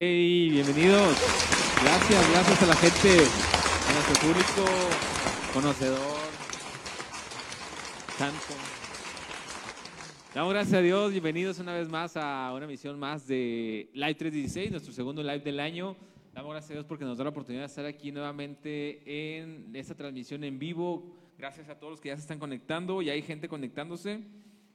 Hey, bienvenidos. Gracias, gracias a la gente, a nuestro público conocedor, santo. Damos gracias a Dios, bienvenidos una vez más a una misión más de Live 316, nuestro segundo live del año. Damos gracias a Dios porque nos da la oportunidad de estar aquí nuevamente en esta transmisión en vivo. Gracias a todos los que ya se están conectando, ya hay gente conectándose.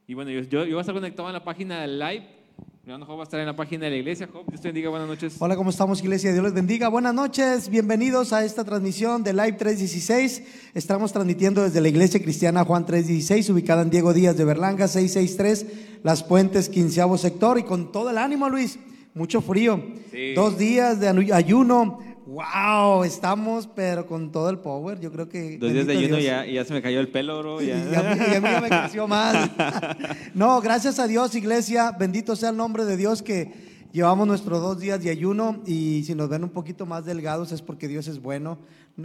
Y bueno, yo, yo voy a estar conectado en la página del live Job va a estar en la página de la iglesia. Job, Dios te bendiga, buenas noches. Hola, ¿cómo estamos, iglesia? Dios les bendiga. Buenas noches, bienvenidos a esta transmisión de Live 316. Estamos transmitiendo desde la iglesia cristiana Juan 316, ubicada en Diego Díaz de Berlanga, 663, Las Puentes, quinceavo sector. Y con todo el ánimo, Luis, mucho frío. Sí. Dos días de ayuno. Wow, estamos, pero con todo el power. Yo creo que. Dos días de ayuno y ya, y ya se me cayó el pelo, bro. Y Ya. a, mí, y a mí ya me creció más. No, gracias a Dios, iglesia. Bendito sea el nombre de Dios que llevamos nuestros dos días de ayuno. Y si nos ven un poquito más delgados es porque Dios es bueno.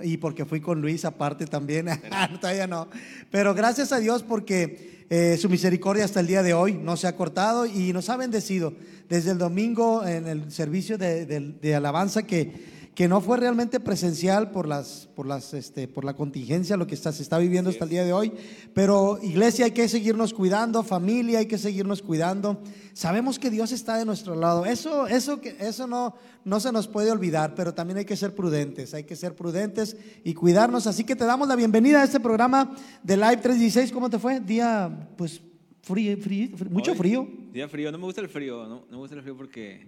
Y porque fui con Luis aparte también. Todavía no. Pero gracias a Dios porque eh, su misericordia hasta el día de hoy no se ha cortado y nos ha bendecido. Desde el domingo en el servicio de, de- de alabanza que que no fue realmente presencial por las por las este por la contingencia lo que está, se está viviendo hasta el día de hoy. Pero iglesia hay que seguirnos cuidando familia hay que seguirnos cuidando. Sabemos que Dios está de nuestro lado. Eso eso que eso no no se nos puede olvidar pero también hay que ser prudentes hay que ser prudentes y cuidarnos. Así que te damos la bienvenida a este programa de Live 316 cómo te fue día pues frío, frío- frío- mucho frío. Día frío, no me gusta el frío, no, no me gusta el frío porque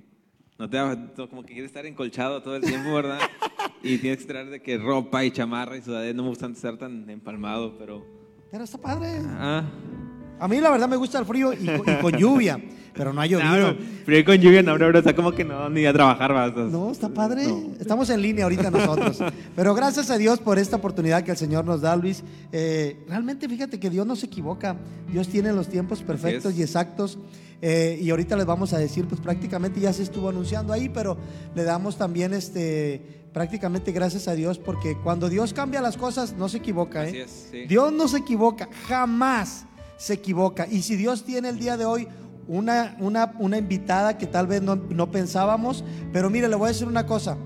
no te como que quieres estar encolchado todo el tiempo, ¿verdad? y tienes que traer de que ropa y chamarra y sudadera, no me gusta estar tan empalmado, pero... pero está padre Ah, a mí la verdad me gusta el frío y, y con lluvia pero no ha llovido no, frío con lluvia, no, bro, está como que no, ni a trabajar vas. No, está padre. No. Estamos en línea ahorita nosotros. Pero gracias a Dios por esta oportunidad que el Señor nos da, Luis. Eh, realmente fíjate que Dios no se equivoca. Dios tiene los tiempos perfectos y exactos. Eh, y ahorita les vamos a decir, pues prácticamente ya se estuvo anunciando ahí, pero le damos también este prácticamente gracias a Dios porque cuando Dios cambia las cosas no se equivoca. ¿eh? Así es, sí. Dios no se equivoca, jamás se equivoca. Y si Dios tiene el día de hoy una, una, una invitada que tal vez no, no pensábamos, pero mire, le voy a decir una cosa.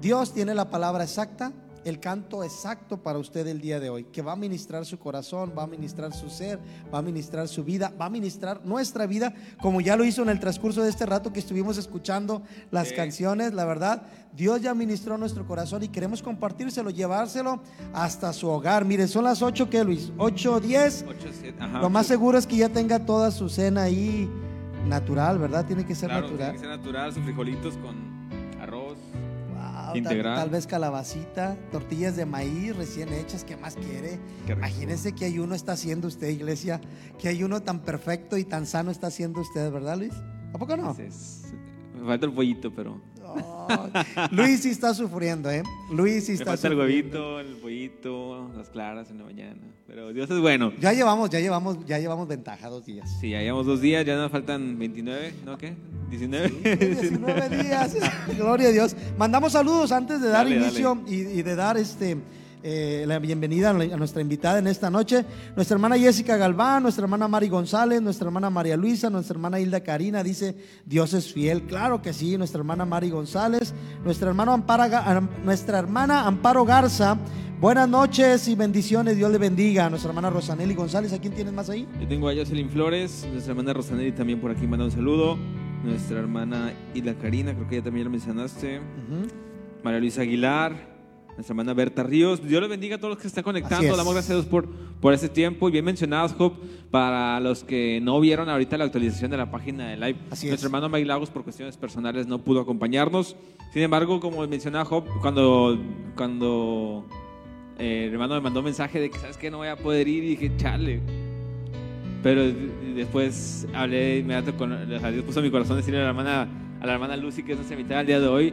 Dios tiene la palabra exacta, el canto exacto para usted el día de hoy, que va a ministrar su corazón, va a ministrar su ser, va a ministrar su vida, va a ministrar nuestra vida, como ya lo hizo en el transcurso de este rato que estuvimos escuchando las Sí. canciones, la verdad, Dios ya ministró nuestro corazón y queremos compartírselo, llevárselo hasta su hogar. Mire, son las 8 que Luis, 8, 10. Ocho, siete, ajá, Lo más seguro es que ya tenga toda su cena ahí natural, ¿verdad? Tiene que ser Claro, tiene natural. que ser natural, sus frijolitos con. Wow, tal, Integral. tal vez calabacita, tortillas de maíz recién hechas, ¿qué más quiere? Qué. Imagínense que ayuno está haciendo usted, iglesia, que ayuno tan perfecto y tan sano está haciendo usted, ¿verdad, Luis? ¿A poco no? Es- me falta el pollito, pero... Luis sí está sufriendo, ¿eh? Luis sí Me está falta el sufriendo. huevito, el pollito, las claras en la mañana. Pero Dios es bueno. Ya llevamos, ya llevamos, ya llevamos ventaja dos días. Sí, ya llevamos dos días, ya nos faltan 29, ¿no qué? 19. 19 días. Gloria a Dios. Mandamos saludos antes de dar Dale, inicio Y, y de dar este eh, la bienvenida a a nuestra invitada en esta noche. Nuestra hermana Jessica Galván, nuestra hermana Mari González, nuestra hermana María Luisa, nuestra hermana Hilda Karina dice, Dios es fiel. Claro que sí, nuestra hermana Mari González, nuestra hermana Amparo, Ga- Am- nuestra hermana Amparo Garza. Buenas noches y bendiciones, Dios le bendiga. Nuestra hermana Rosanelli González, ¿a quién tienes más ahí? Yo tengo a Jocelyn Flores, nuestra hermana Rosanelli también por aquí manda un saludo. Nuestra hermana Hilda Karina, creo que ya también lo mencionaste. María Luisa Aguilar, nuestra hermana Berta Ríos. Dios les bendiga a todos los que se están conectando. es. Damos gracias a Dios por, por este tiempo. Y bien mencionados, Job, para los que no vieron ahorita la actualización de la página de Live. Así es. Nuestro hermano Mike Lagos, por cuestiones personales, no pudo acompañarnos. Sin embargo, como mencionaba Job, cuando, cuando eh, el hermano me mandó un mensaje de que, ¿sabes qué? No voy a poder ir. Y dije, chale. Pero después hablé inmediato con o sea, Dios puso en mi corazón decirle a la hermana, a la hermana Lucy que es nuestra invitada al día de hoy.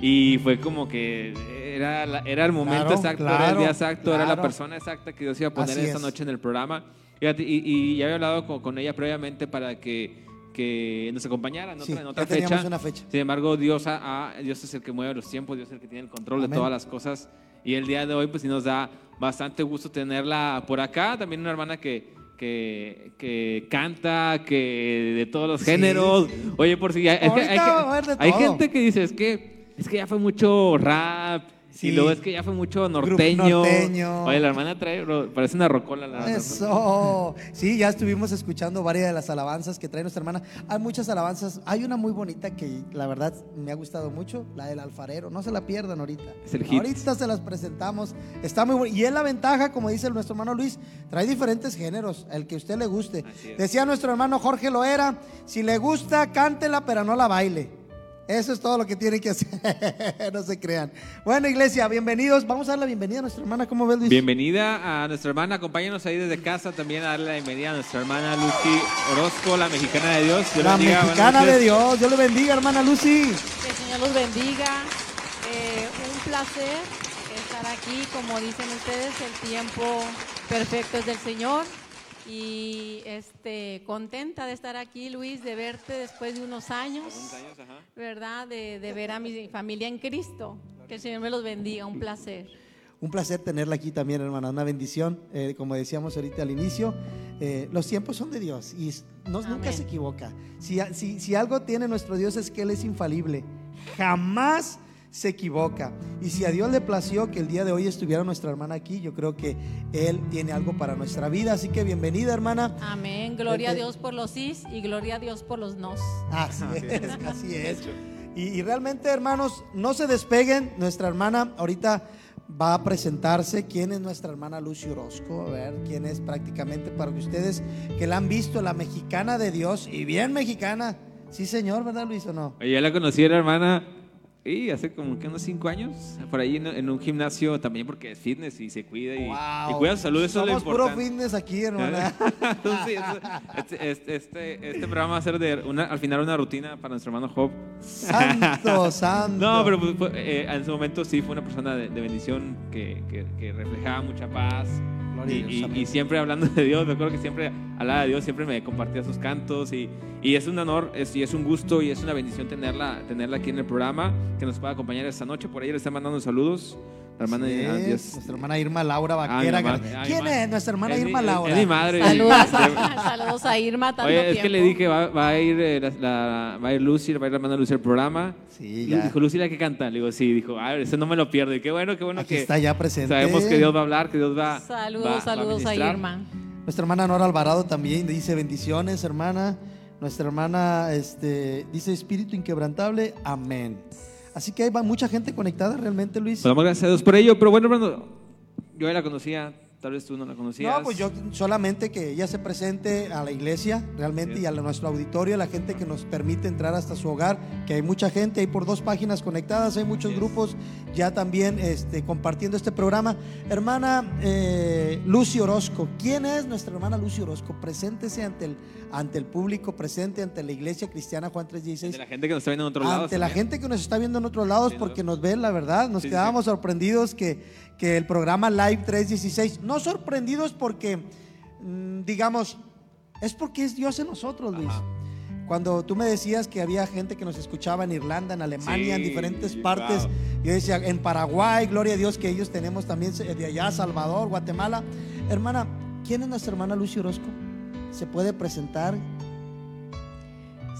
Y fue como que era, era el momento Claro, exacto, era el claro, día exacto, era la claro. persona exacta que Dios iba a poner esta es. noche en el programa. Fíjate, Y, y ya había hablado con, con ella previamente para que, que nos acompañara en Sí, otra, en otra fecha. una fecha. Sin embargo, Dios, ha- ha- Dios es el que mueve los tiempos, Dios es el que tiene el control Amén. de todas las cosas. Y el día de hoy, pues sí nos da bastante gusto tenerla por acá. También una hermana que, que, que canta, que de todos los géneros. Oye, por si hay, hay, a hay gente que dice, es que, es que ya fue mucho rap. Sí. Y luego es que ya fue mucho norteño. norteño. Oye, la hermana trae, parece una rocola. La, Eso. Sí, ya estuvimos escuchando varias de las alabanzas que trae nuestra hermana. Hay muchas alabanzas. Hay una muy bonita que la verdad me ha gustado mucho, la del alfarero. No se la pierdan ahorita. Es el hit. Ahorita se las presentamos. Está muy bueno. Y es la ventaja, como dice nuestro hermano Luis, trae diferentes géneros, el que a usted le guste. Decía nuestro hermano Jorge Loera, si le gusta, cántela, pero no la baile. Eso es todo lo que tiene que hacer. no se crean. Bueno, iglesia, bienvenidos. Vamos a dar la bienvenida a nuestra hermana. ¿Cómo ves, Luis? Bienvenida a nuestra hermana, acompáñanos ahí desde casa también a darle la bienvenida a nuestra hermana Lucy Orozco, la mexicana de Dios. Dios La bendiga, mexicana de. Dios. Dios le bendiga, hermana Lucy. Que el Señor los bendiga. Eh, un placer estar aquí. Como dicen ustedes, el tiempo perfecto es del Señor. Y este, contenta de estar aquí, Luis, de verte después de unos años, años, ajá. ¿verdad? De, de ver a mi familia en Cristo. Que el Señor me los bendiga. Un placer. Un placer tenerla aquí también, hermana. Una bendición. Eh, como decíamos ahorita al inicio, eh, los tiempos son de Dios y no- nunca se equivoca. Si- si algo tiene nuestro Dios es que Él es infalible. Jamás se equivoca. Y si a Dios le plació que el día de hoy estuviera nuestra hermana aquí, yo creo que Él tiene algo para nuestra vida. Así que bienvenida, hermana. Amén. Gloria a Este- Dios por los sís y gloria a Dios por los nos. Así es, así es. Y, y realmente, hermanos, no se despeguen. Nuestra hermana ahorita va a presentarse. ¿Quién es nuestra hermana Lucy Orozco? A ver, quién es prácticamente para que ustedes que la han visto, la mexicana de Dios y bien mexicana. Sí, señor, ¿verdad, Luis o no? Ya la conocí a la hermana y hace como que unos cinco años, por ahí en, en un gimnasio también porque es fitness y se cuida y, y Wow. cuida su salud, eso es lo Somos puro importante. fitness aquí, hermana. Eso- este, este, este, este programa va a ser de una, al final una rutina para nuestro hermano Job. santo, santo. No, pero pues, eh, en su momento sí fue una persona de, de bendición que, que- que reflejaba mucha paz. Gloria Y, a Dios, y- y siempre hablando de Dios, me acuerdo que siempre hablaba de Dios, siempre me compartía sus cantos y, y es un honor es, y es un gusto y es una bendición tenerla, tenerla aquí en el programa, que nos pueda acompañar esta noche. Por ahí le están mandando saludos. La hermana Sí, Dios. nuestra hermana Irma Laura Ah, Vaquera. mamá. Ah, ¿Quién es nuestra hermana Irma es- Laura? Es mi madre. Saludos a, saludos a Irma. Tanto Oye, es tiempo. que le dije, va, va a ir eh, la, la- va a ir Lucy, va a ir la hermana Lucy al programa. Sí, Y ya. Dijo, Lucy, la que canta. Le digo, sí, dijo, a ver, ese no me lo pierdo. Y qué bueno, qué bueno Aquí que está ya presente. sabemos que Dios va a hablar, que Dios va Saludos, va- va saludos a ministrar. Irma. Nuestra hermana Nora Alvarado también dice bendiciones, hermana. Nuestra hermana este, dice espíritu inquebrantable, amén. Así que hay mucha gente conectada realmente, Luis. Damos gracias a Dios por ello. Pero bueno, hermano, yo ya la conocía, tal vez tú no la conocías. No, pues yo solamente que ella se presente a la iglesia realmente Sí. y a nuestro auditorio, a la gente que nos permite entrar hasta su hogar, que hay mucha gente, hay por dos páginas conectadas, hay muchos grupos ya también este, compartiendo este programa. Hermana eh, Lucy Orozco, ¿quién es nuestra hermana Lucy Orozco? Preséntese ante el, ante el público, presente ante la iglesia cristiana Juan De 316. la gente que nos está viendo en otros lados. Ante la gente que nos está viendo en otros lados, Sí, porque ¿no? nos ven, la verdad, nos quedábamos sorprendidos que, que el programa Live 316, no sorprendidos porque, mm, digamos, es porque es Dios en nosotros, Luis. Ajá. Cuando tú me decías que había gente que nos escuchaba en Irlanda, en Alemania, en Sí, diferentes partes, wow. yo decía, en Paraguay, gloria a Dios que ellos tenemos también de allá, Salvador, Guatemala. Hermana, ¿quién es nuestra hermana Lucy Orozco? ¿Se puede presentar?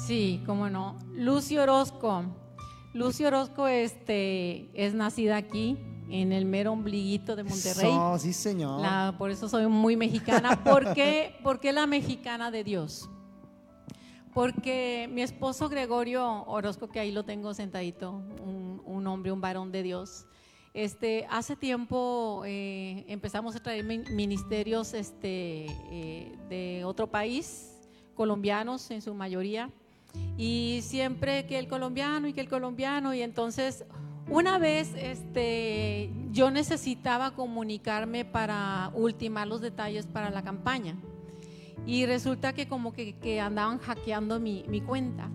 Sí, cómo no. Lucy Orozco. Lucy Orozco este, es nacida aquí, en el mero ombliguito de Monterrey. So, sí, señor. La- por eso soy muy mexicana. ¿Por qué? ¿Por qué la mexicana de Dios? Porque mi esposo Gregorio Orozco, que ahí lo tengo sentadito, un, un hombre, un varón de Dios. Este, hace tiempo eh, empezamos a traer min- ministerios este, eh, de otro país, colombianos en su mayoría, y siempre que el colombiano y que el colombiano, y entonces una vez este, yo necesitaba comunicarme para ultimar los detalles para la campaña. Y resulta que como que, andaban hackeando mi, mi cuenta.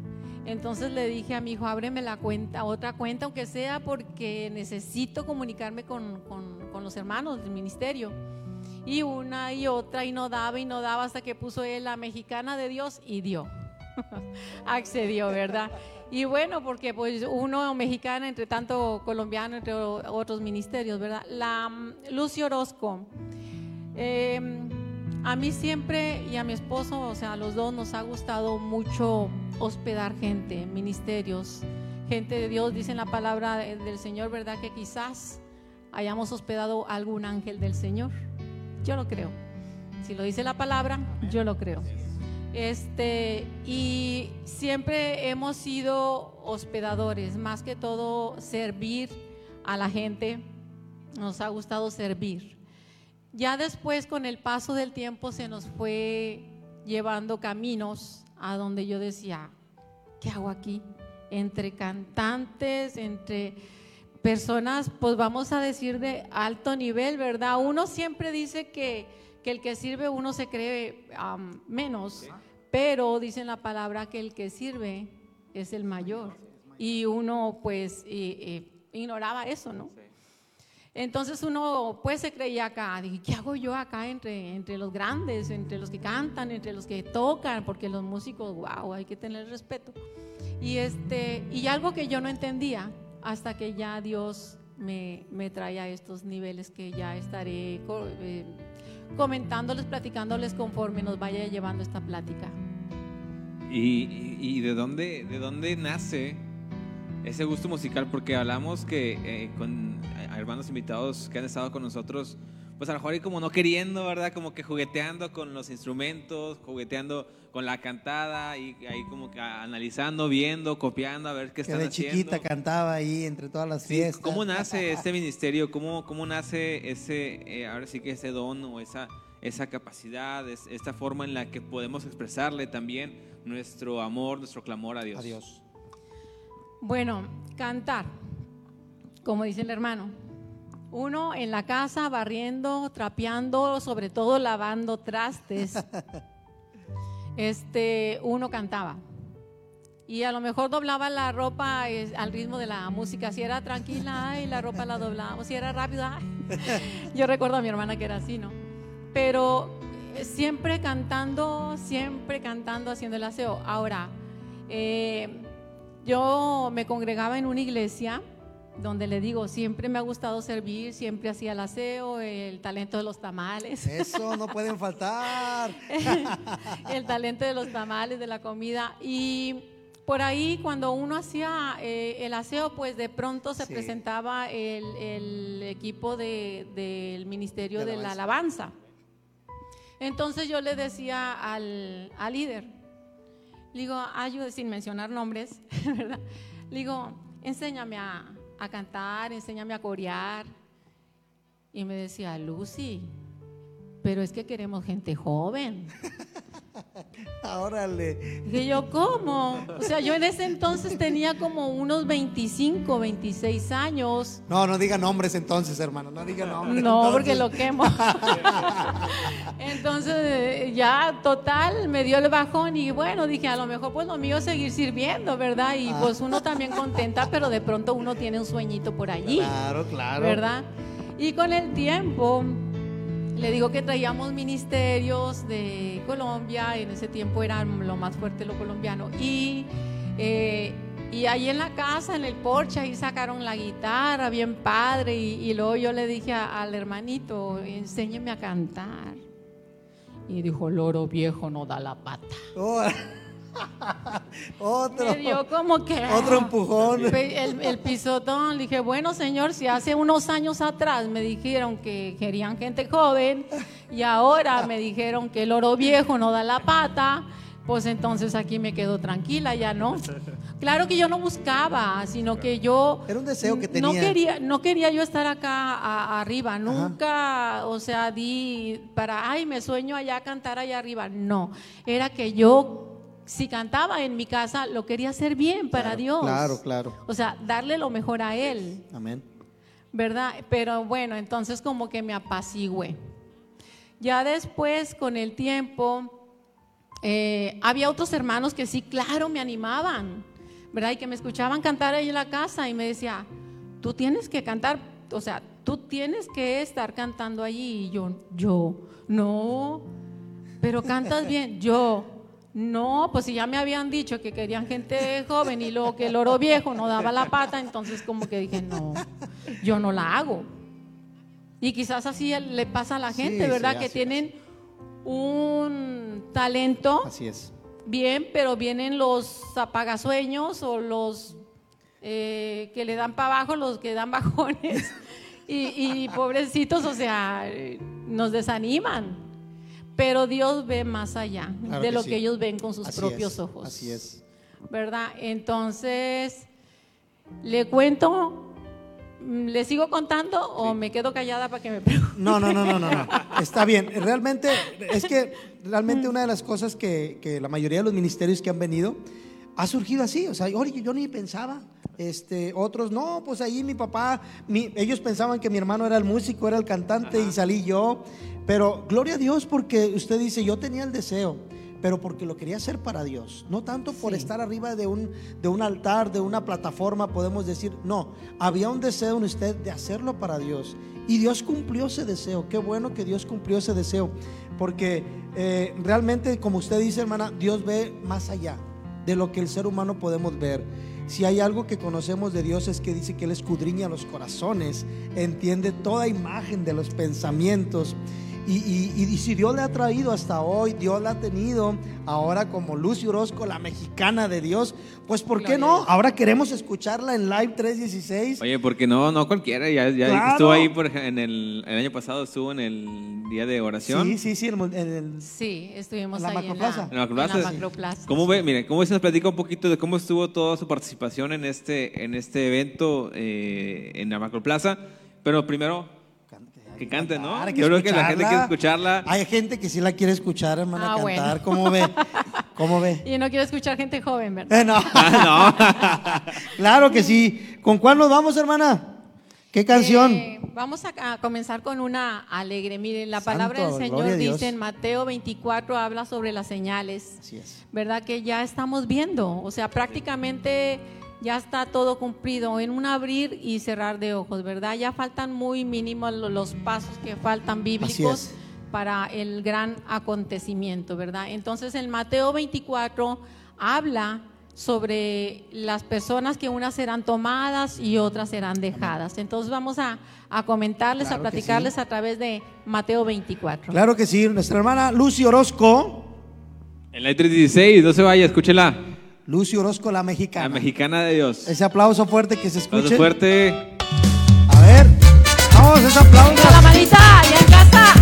Entonces le dije a mi hijo, ábreme la cuenta, otra cuenta, aunque sea porque necesito comunicarme con, con- con los hermanos del ministerio. Y una y otra, y no daba y no daba hasta que puso él la mexicana de Dios y dio. Accedió, ¿verdad? Y bueno, porque pues uno mexicana, entre tanto colombiano, entre otros ministerios, ¿verdad? La mm, Lucy Orozco. eh, a mí siempre y a mi esposo, o sea, a los dos nos ha gustado mucho hospedar gente, ministerios, gente de Dios. Dice la palabra del Señor, ¿verdad? Que quizás hayamos hospedado algún ángel del Señor. Yo lo creo. Si lo dice la palabra, yo lo creo. Este, y siempre hemos sido hospedadores, más que todo servir a la gente. Nos ha gustado servir. Ya después, con el paso del tiempo, se nos fue llevando caminos a donde yo decía, ¿qué hago aquí? Entre cantantes, entre personas, pues vamos a decir de alto nivel, ¿verdad? Uno siempre dice que, el que sirve uno se cree menos, pero dicen la palabra que el que sirve es el mayor. Y uno pues ignoraba eso, ¿no? Entonces uno pues se creía acá, dije, ¿qué hago yo acá entre, entre los grandes, entre los que cantan, entre los que tocan? Porque los músicos, wow, hay que tener respeto. Y, este, y algo que yo no entendía hasta que ya Dios me, me trae a estos niveles que ya estaré eh, comentándoles, platicándoles conforme nos vaya llevando esta plática. ¿Y, y de, dónde, de dónde nace ese gusto musical? Porque hablamos que eh, con hermanos invitados que han estado con nosotros, pues a lo mejor ahí como no queriendo, ¿verdad? Como que jugueteando con los instrumentos, jugueteando con la cantada y ahí como que analizando, viendo, copiando, a ver qué están haciendo. de chiquita cantaba ahí entre todas las fiestas. ¿Cómo nace este ministerio? ¿Cómo, cómo nace ese, eh, ahora sí que ese don o esa, esa capacidad, esta forma en la que podemos expresarle también nuestro amor, nuestro clamor a Dios? A Dios. Bueno, cantar como dice el hermano. Uno en la casa barriendo, trapeando, sobre todo lavando trastes. Este, uno cantaba. Y a lo mejor doblaba la ropa al ritmo de la música. Si era tranquila, y la ropa la doblaba. si era rápida, yo recuerdo a mi hermana que era así, ¿no? Pero eh, siempre cantando, siempre cantando, haciendo el aseo. Ahora, eh, yo me congregaba en una iglesia donde le digo, siempre me ha gustado servir, siempre hacía el aseo, el talento de los tamales. Eso no pueden faltar. el talento de los tamales, de la comida. Y por ahí cuando uno hacía eh, el aseo, pues de pronto se presentaba el, equipo del Ministerio de, la Alabanza. Entonces yo le decía al, líder, digo, ayude sin mencionar nombres, ¿verdad? Digo, enséñame a, a cantar, enséñame a corear. Y me decía, Lucy, pero es que queremos gente joven. Órale. Dije yo, ¿cómo? O sea, yo en ese entonces tenía como unos 25, 26 años. No, no diga nombres entonces, hermano, no diga nombres. No, porque lo quemo. entonces, ya total, me dio el bajón y bueno, dije, a lo mejor pues lo mío es seguir sirviendo, ¿verdad? Y pues uno también contenta, pero de pronto uno tiene un sueñito por allí. Claro, claro. ¿Verdad? Y con el tiempo le digo que traíamos ministerios de Colombia, en ese tiempo era lo más fuerte lo colombiano. Y, eh, y ahí en la casa, en el porche, ahí sacaron la guitarra, bien padre. Y, luego yo le dije al hermanito, enséñeme a cantar. Y dijo, loro viejo no da la pata. Oh. otro. como que. Otro empujón. El, pisotón. Dije, bueno, señor, si hace unos años atrás me dijeron que querían gente joven y ahora me dijeron que el oro viejo no da la pata, pues entonces aquí me quedo tranquila, ya no. Claro que yo no buscaba, sino que yo. Era un deseo que tenía. No quería, no quería yo estar acá arriba, nunca, o sea, di para, ay, me sueño allá cantar allá arriba. No, era que yo si cantaba en mi casa, lo quería hacer bien para Dios. Claro, claro. O sea, darle lo mejor a Él. Amén. ¿Verdad? Pero bueno, entonces como que me apacigüé. Ya después, con el tiempo, eh, había otros hermanos que sí, claro, me animaban, ¿verdad? Y que me escuchaban cantar ahí en la casa y me decía, tú tienes que cantar, o sea, tú tienes que estar cantando allí. Y yo, yo, no, pero cantas bien, yo, no, pues si ya me habían dicho que querían gente joven y luego que el oro viejo no daba la pata, entonces como que dije, no, yo no la hago. Y quizás así le pasa a la gente, ¿verdad? que tienen un talento, Así es. bien, pero vienen los apagasueños o los eh, que le dan para abajo, los que dan bajones. Y, y pobrecitos, o sea, eh, nos desaniman. Pero Dios ve más allá Claro de que lo sí. que ellos ven con sus Así propios es, ojos. Así es. ¿Verdad? Entonces, ¿le cuento? mm, ¿Le sigo contando o me quedo callada para que me pregunte? No, no, no, no, no, no. Está bien. Realmente, es que realmente una de las cosas que, que la mayoría de los ministerios que han venido ha surgido así. O sea, yo ni pensaba. Este, otros, no, pues ahí mi papá, mi- ellos pensaban que mi hermano era el músico, era el cantante y salí yo. Pero gloria a Dios porque usted dice, yo tenía el deseo, pero porque lo quería hacer para Dios. No tanto por Sí. estar arriba de un, de un altar, de una plataforma, podemos decir, no, había un deseo en usted de hacerlo para Dios. Y Dios cumplió ese deseo. Qué bueno que Dios cumplió ese deseo. Porque eh, realmente, como usted dice, hermana, Dios ve más allá de lo que el ser humano podemos ver. Si hay algo que conocemos de Dios es que dice que Él escudriña los corazones, entiende toda imagen de los pensamientos. Y, y- y si Dios le ha traído hasta hoy, Dios la ha tenido ahora como Lucy Orozco, la mexicana de Dios, pues ¿por qué no? Ahora queremos escucharla en Live 316. Oye, porque no, no cualquiera, ya, ya Claro. estuvo ahí por, en el, el año pasado, estuvo en el día de oración. Sí, sí, sí, en el- en el- Sí, estuvimos ¿En la ahí Macroplaza? en En la la, Macroplaza. en la Macroplaza. ¿Cómo ve? Mire, ¿cómo se nos platica un poquito de cómo estuvo toda su participación en este, en este evento eh, en la Macroplaza? Pero primero, que cante, ¿no? Yo creo que la gente quiere escucharla. Hay gente que sí la quiere escuchar, hermana, Ah, cantar. bueno. ¿Cómo ve? ¿Cómo ve? Y no quiero escuchar gente joven, ¿verdad? Eh, no. Ah, claro que sí. ¿Con cuál nos vamos, hermana? ¿Qué canción? Eh, vamos a, a comenzar con una alegre. Miren, la Santo, palabra del Señor dice en Mateo 24, habla sobre las señales. Así es. ¿verdad? Que ya estamos viendo, o sea, prácticamente ya está todo cumplido en un abrir y cerrar de ojos, ¿verdad? Ya faltan muy mínimos lo- los pasos que faltan bíblicos para el gran acontecimiento, ¿verdad? Entonces, en Mateo 24 habla sobre las personas que unas serán tomadas y otras serán dejadas. Entonces vamos a, a comentarles, Claro a platicarles sí. a través de Mateo 24. Claro que sí. Nuestra hermana Lucy Orozco. En la 316, no se vaya, escúchela. Lucy Orozco, la mexicana. La mexicana de Dios. Ese aplauso fuerte que se Aplauso escuche. fuerte. A ver. Vamos, ese aplauso. La manita, ya en casa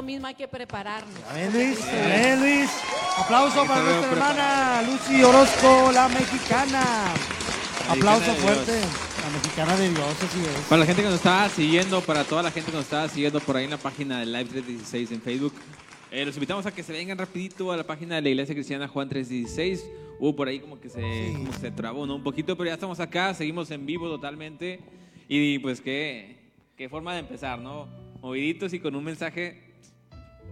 lo mismo, hay que prepararnos. Amén, Luis. Amén, Luis. Aplauso para nuestra hermana Lucy Orozco, la mexicana. Aplauso fuerte. La mexicana de Dios, así es. Para la gente que nos estaba siguiendo, para toda la gente que nos estaba siguiendo por ahí en la página de Live 316 en Facebook, eh, los invitamos a que se vengan rapidito a la página de la Iglesia Cristiana Juan 316. Hubo por ahí como que se, Sí. como se trabó ¿no? un poquito, pero ya estamos acá, seguimos en vivo totalmente. Y pues qué, qué forma de empezar, ¿no? Moviditos y con un mensaje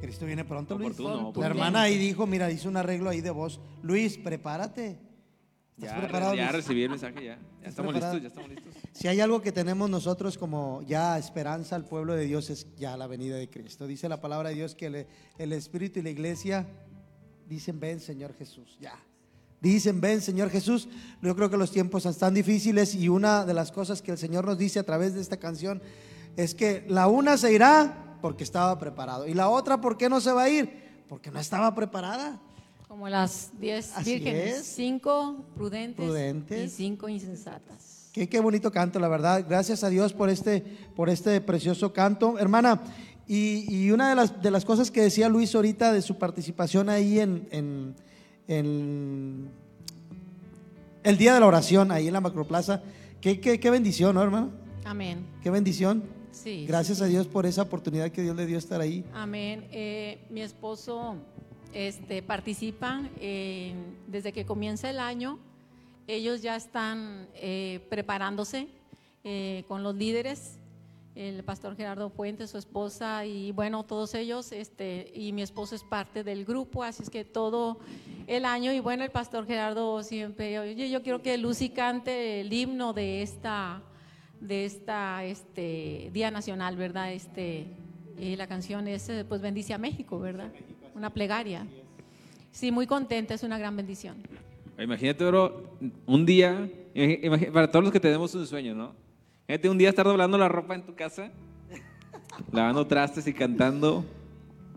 Cristo viene pronto, Luis. Oportuno, La hermana ahí dijo, mira, hizo un arreglo ahí de voz. Luis, prepárate. ¿Estás Ya, preparado, ya Luis? recibí el mensaje, ya. Ya ¿Estás estamos preparado? listos, ya estamos listos. Si hay algo que tenemos nosotros como ya esperanza al pueblo de Dios es ya la venida de Cristo. Dice la palabra de Dios que el, el Espíritu y la iglesia dicen, ven Señor Jesús, ya. Dicen, ven Señor Jesús. Yo creo que los tiempos están difíciles y una de las cosas que el Señor nos dice a través de esta canción es que la una se irá porque estaba preparado y la otra, ¿por qué no se va a ir? Porque no estaba preparada. Como las diez Así vírgenes, es. cinco prudentes, Prudentes. y cinco insensatas. Qué, qué bonito canto, la verdad. Gracias a Dios por este, por este precioso canto. Hermana, y, y una de las, de las cosas que decía Luis ahorita de su participación ahí en, en- en el día de la oración, ahí en la Macroplaza, qué, qué, qué bendición, ¿no, hermano? Amén. Qué bendición. Sí. Gracias sí, a. Dios por esa oportunidad que Dios le dio estar ahí. Amén. Eh, mi esposo este, participa eh, desde que comienza el año. Ellos ya están eh, preparándose eh, con los líderes, el pastor Gerardo Fuentes, su esposa y bueno, todos ellos. Este, y mi esposo es parte del grupo, así es que todo el año. Y bueno, el pastor Gerardo siempre, oye, yo quiero que Lucy cante el himno de esta de esta este Día Nacional, ¿verdad? Este y la canción es eh, pues bendice a México, ¿verdad? Una plegaria. Sí, muy contenta, es una gran bendición. Imagínate, bro, un día, para todos los que tenemos un sueño, ¿no? Imagínate un día estar doblando la ropa en tu casa, lavando trastes y cantando,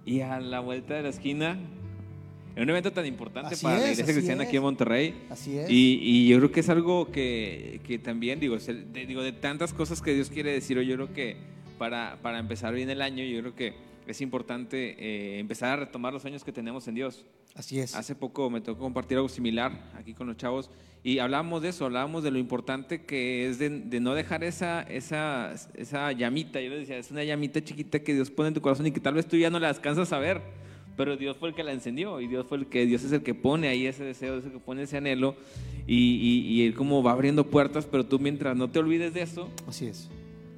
y a la vuelta de la esquina, en un evento tan importante Así para la es, iglesia así cristiana es. aquí en Monterrey. Así es. Y, y yo creo que es algo que, que también, digo, es el- de, digo, de tantas cosas que Dios quiere decir, yo creo que para, para empezar bien el año, yo creo que es importante eh, empezar a retomar los sueños que tenemos en Dios. Así es. Hace poco me tocó compartir algo similar aquí con los chavos y hablábamos de eso, hablábamos de lo importante que es de, de no dejar esa, esa, esa llamita. Yo les decía, es una llamita chiquita que Dios pone en tu corazón y que tal vez tú ya no la alcanzas a ver, pero Dios fue el que la encendió y Dios fue el que, Dios es el que pone ahí ese deseo, es el que pone ese anhelo y, y, y Él como va abriendo puertas, pero tú mientras no te olvides de eso, Así es.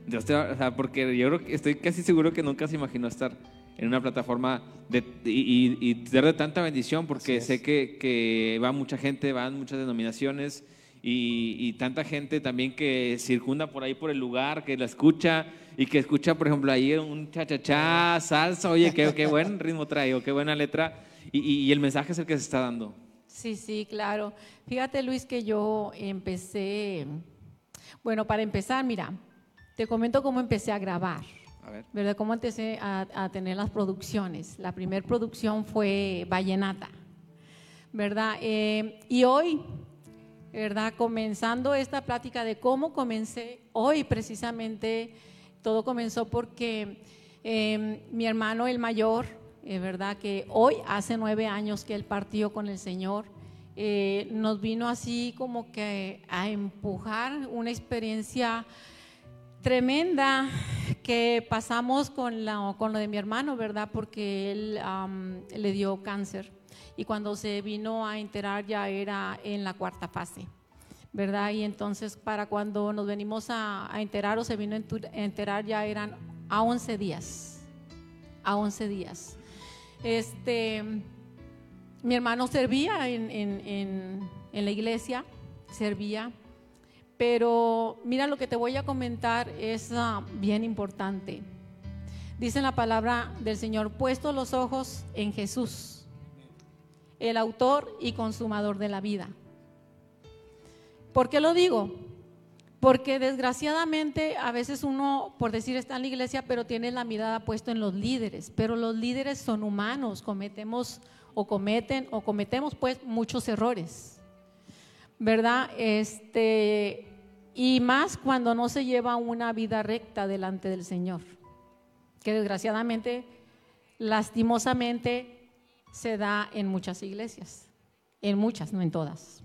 Dios te va- o sea, porque yo creo que estoy casi seguro que nunca se imaginó estar en una plataforma de, y, y, tener de tanta bendición, porque sé que, que va mucha gente, van muchas denominaciones y, y tanta gente también que circunda por ahí por el lugar, que la escucha y que escucha, por ejemplo, ahí un cha-cha-cha, salsa, oye, qué, qué buen ritmo trae o qué buena letra y, y- y el mensaje es el que se está dando. Sí, sí, claro. Fíjate, Luis, que yo empecé, bueno, para empezar, mira, te comento cómo empecé a grabar. A ver. ¿verdad? ¿Cómo empecé a, a tener las producciones? La primera producción fue Vallenata, ¿verdad? Eh, y hoy, ¿verdad? Comenzando esta plática de cómo comencé, hoy precisamente todo comenzó porque eh, mi hermano el mayor, eh, ¿verdad? Que hoy hace nueve años que él partió con el Señor, eh, nos vino así como que a empujar una experiencia tremenda que pasamos con, lo de mi hermano, ¿verdad? Porque él le dio cáncer y cuando se vino a enterar ya era en la cuarta fase, ¿verdad? Y entonces para cuando nos venimos a, enterar o se vino a enterar ya eran a 11 días, a 11 días. Este, mi hermano servía en, en- en- la iglesia, servía, pero mira lo que te voy a comentar es ah, bien importante. Dice la palabra del Señor, puesto los ojos en Jesús, el autor y consumador de la vida. ¿Por qué lo digo? Porque desgraciadamente a veces uno, por decir, está en la iglesia, pero tiene la mirada puesta en los líderes. Pero los líderes son humanos, cometemos o cometen o cometemos pues muchos errores. ¿Verdad? Este, y más cuando no se lleva una vida recta delante del Señor, que desgraciadamente, lastimosamente, se da en muchas iglesias, en muchas, no en todas.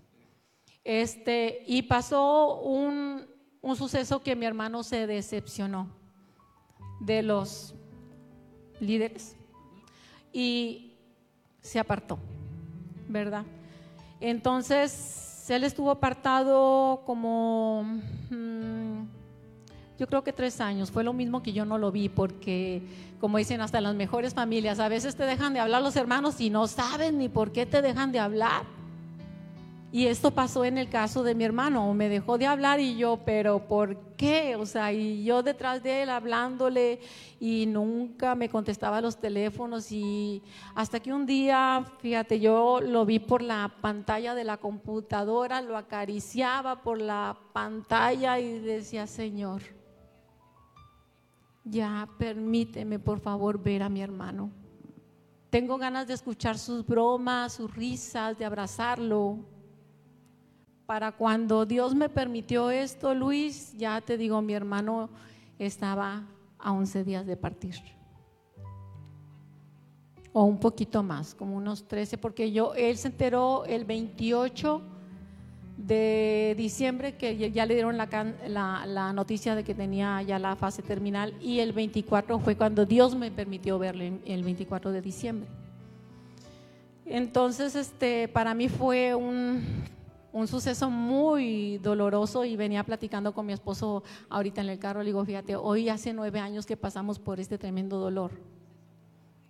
Este, y pasó un, un suceso que mi hermano se decepcionó de los líderes y se apartó, ¿verdad? Entonces, él estuvo apartado como, mm, yo creo que tres años. Fue lo mismo que yo no lo vi, porque, como dicen, hasta las mejores familias, a veces te dejan de hablar los hermanos y no saben ni por qué te dejan de hablar. Y esto pasó en el caso de mi hermano, me dejó de hablar y yo, pero ¿por qué? O sea, y yo detrás de él hablándole y nunca me contestaba los teléfonos y hasta que un día, fíjate, yo lo vi por la pantalla de la computadora, lo acariciaba por la pantalla y decía, Señor, ya permíteme por favor ver a mi hermano. Tengo ganas de escuchar sus bromas, sus risas, de abrazarlo para cuando Dios me permitió esto, Luis, ya te digo, mi hermano estaba a 11 días de partir. O un poquito más, como unos 13, porque yo, él se enteró el 28 de diciembre que ya le dieron la, noticia de que tenía ya la fase terminal y el 24 fue cuando Dios me permitió verle, el 24 de diciembre. Entonces, este, para mí fue un, un suceso muy doloroso y venía platicando con mi esposo ahorita en el carro, le digo, fíjate, hoy hace nueve años que pasamos por este tremendo dolor,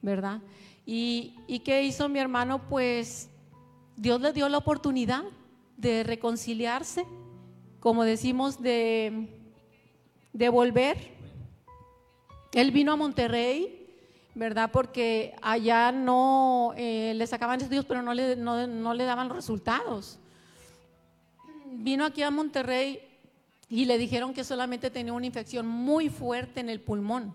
¿verdad? ¿Y, qué hizo mi hermano? Pues Dios le dio la oportunidad de reconciliarse, como decimos, de, de volver. Él vino a Monterrey, ¿verdad? Porque allá no eh, le sacaban estudios, pero no le, no, no le daban los resultados vino aquí a Monterrey y le dijeron que solamente tenía una infección muy fuerte en el pulmón.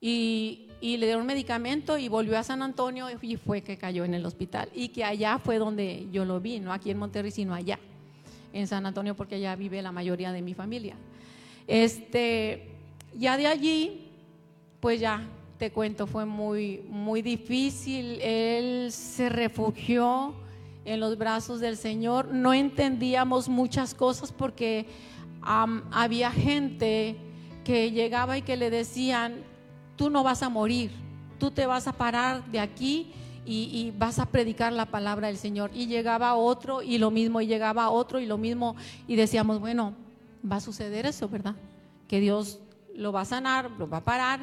Y, le dieron medicamento y volvió a San Antonio y fue que cayó en el hospital. Y que allá fue donde yo lo vi, no aquí en Monterrey, sino allá, en San Antonio, porque allá vive la mayoría de mi familia. Este, ya de allí, pues ya te cuento, fue muy, muy difícil. Él se refugió en los brazos del Señor. No entendíamos muchas cosas porque había gente que llegaba y que le decían, tú no vas a morir, tú te vas a parar de aquí y, vas a predicar la palabra del Señor. Y llegaba otro y lo mismo, y llegaba otro y lo mismo, y decíamos, bueno, va a suceder eso, ¿verdad? Que Dios lo va a sanar, lo va a parar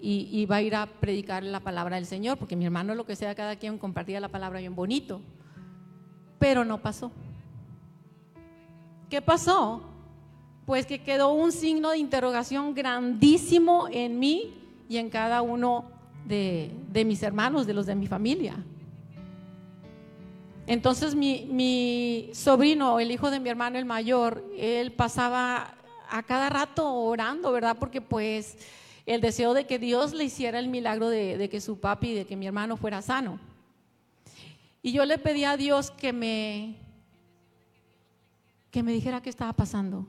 y, y va a ir a predicar la palabra del Señor, porque mi hermano lo que sea, cada quien compartía la palabra bien bonito pero no pasó. ¿Qué pasó? Pues que quedó un signo de interrogación grandísimo en mí y en cada uno de, mis hermanos, de los de mi familia. Entonces mi, mi, sobrino, el hijo de mi hermano el mayor, él pasaba a cada rato orando, ¿verdad? Porque pues el deseo de que Dios le hiciera el milagro de, de que su papi, de que mi hermano fuera sano. Y yo le pedí a Dios que me, que me dijera qué estaba pasando.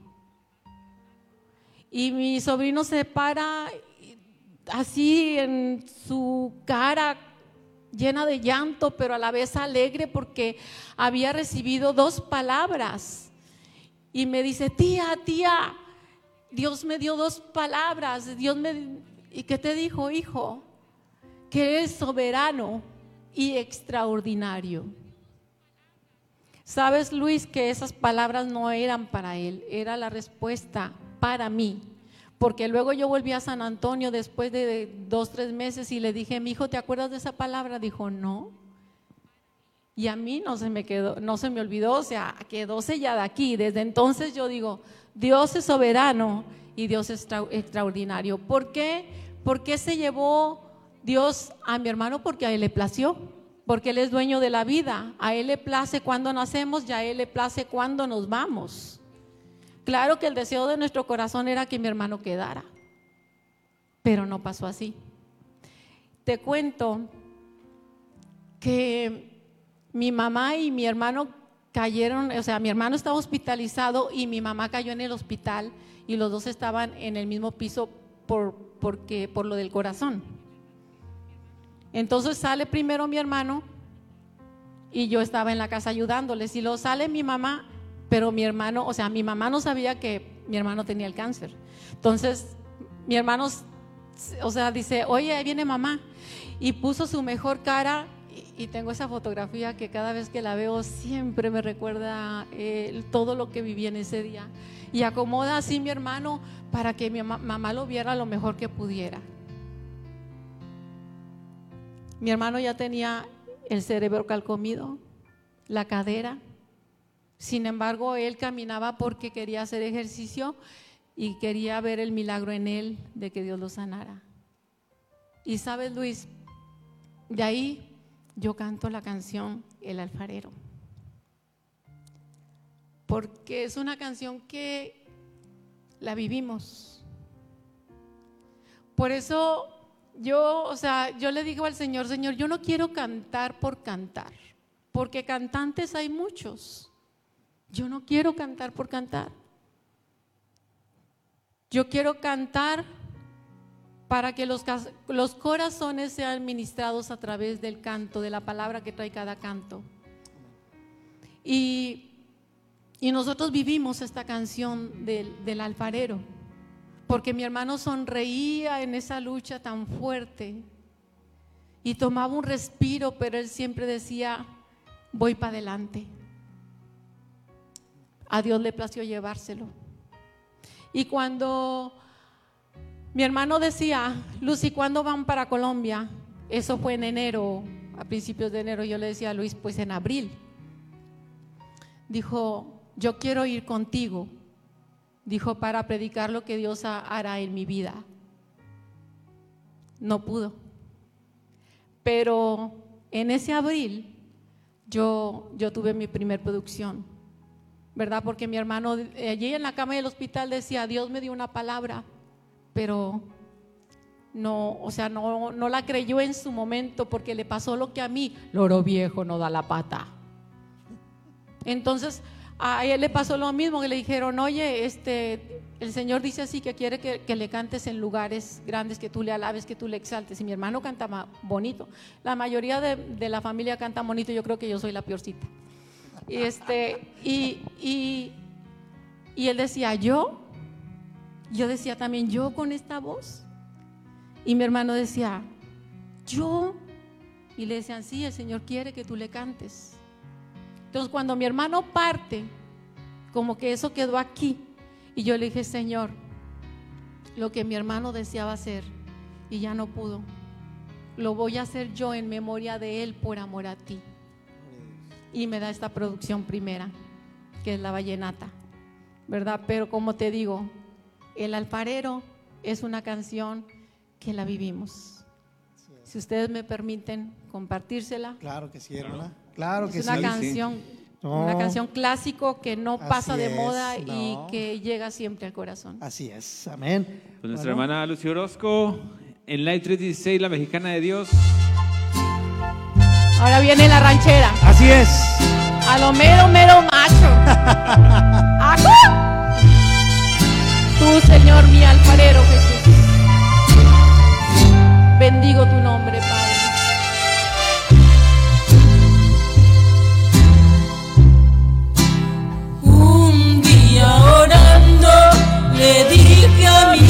Y mi sobrino se para así en su cara llena de llanto, pero a la vez alegre porque había recibido dos palabras. Y me dice, tía, tía, Dios me dio dos palabras. Dios me... ¿Y qué te dijo, hijo? Que es soberano y extraordinario. Sabes, Luis, que esas palabras no eran para él, era la respuesta para mí. Porque luego yo volví a San Antonio después de dos, tres meses y le dije, mi hijo, ¿te acuerdas de esa palabra? Dijo, no. Y a mí no se me quedó, no se me olvidó, o sea, quedó sellada aquí. Desde entonces yo digo, Dios es soberano y Dios es extraordinario. ¿Por qué? ¿Por qué se llevó Dios a mi hermano porque a él le plació, porque él es dueño de la vida. A él le place cuando nacemos y a él le place cuando nos vamos. Claro que el deseo de nuestro corazón era que mi hermano quedara, pero no pasó así. Te cuento que mi mamá y mi hermano cayeron, o sea, mi hermano estaba hospitalizado y mi mamá cayó en el hospital y los dos estaban en el mismo piso por, porque, por lo del corazón. Entonces sale primero mi hermano y yo estaba en la casa ayudándoles y luego sale mi mamá, pero mi hermano, o sea, mi mamá no sabía que mi hermano tenía el cáncer. Entonces, mi hermano, o sea, dice, oye, ahí viene mamá. Y puso su mejor cara y, tengo esa fotografía que cada vez que la veo siempre me recuerda eh, todo lo que viví en ese día. Y acomoda así mi hermano para que mi ma- mamá lo viera lo mejor que pudiera. Mi hermano ya tenía el cerebro calcomido, la cadera. Sin embargo, él caminaba porque quería hacer ejercicio y quería ver el milagro en él de que Dios lo sanara. Y sabes, Luis, de ahí yo canto la canción El alfarero. Porque es una canción que la vivimos. Por eso yo, o sea, yo le digo al Señor, Señor, yo no quiero cantar por cantar, porque cantantes hay muchos. Yo no quiero cantar por cantar. Yo quiero cantar para que los, los corazones sean ministrados a través del canto, de la palabra que trae cada canto. Y, y nosotros vivimos esta canción del, del alfarero, porque mi hermano sonreía en esa lucha tan fuerte y tomaba un respiro, pero él siempre decía, voy para adelante. A Dios le plació llevárselo. Y cuando mi hermano decía, Lucy, ¿cuándo van para Colombia? Eso fue en enero, a principios de enero. Yo le decía a Luis, pues en abril. Dijo, yo quiero ir contigo. Dijo, para predicar lo que Dios ha- hará en mi vida. No pudo. Pero en ese abril yo, yo tuve mi primer producción. ¿verdad? Porque mi hermano eh, allí en la cama del hospital decía, Dios me dio una palabra, pero no, o sea, no, no la creyó en su momento porque le pasó lo que a mí, loro viejo no da la pata. Entonces, a él le pasó lo mismo, que le dijeron, oye, este, el Señor dice así que quiere que, le cantes en lugares grandes, que tú le alabes, que tú le exaltes. Y mi hermano cantaba bonito. La mayoría de, de la familia canta bonito, yo creo que yo soy la peorcita. Y, este, y, y él decía, yo, yo decía también, yo con esta voz. Y mi hermano decía, yo. Y le decían, sí, el Señor quiere que tú le cantes. Entonces cuando mi hermano parte, como que eso quedó aquí. Y yo le dije, Señor, lo que mi hermano deseaba hacer y ya no pudo, lo voy a hacer yo en memoria de él por amor a ti y me da esta producción primera, que es la vallenata, ¿verdad? Pero como te digo, El alfarero es una canción que la vivimos. Si ustedes me permiten compartírsela, Claro que sí, hermana. Claro que es sí. una sí. canción, No. una canción clásico que no pasa Así de es, moda no. y que llega siempre al corazón. Así es. Amén. Pues nuestra hermana Lucy Orozco, en Live 316, la mexicana de Dios. Ahora viene la ranchera. Así es. A lo mero, mero macho. ¡Ajú! Tú, Señor, mi alfarero Jesús. Bendigo tu nombre, Padre. Le dije a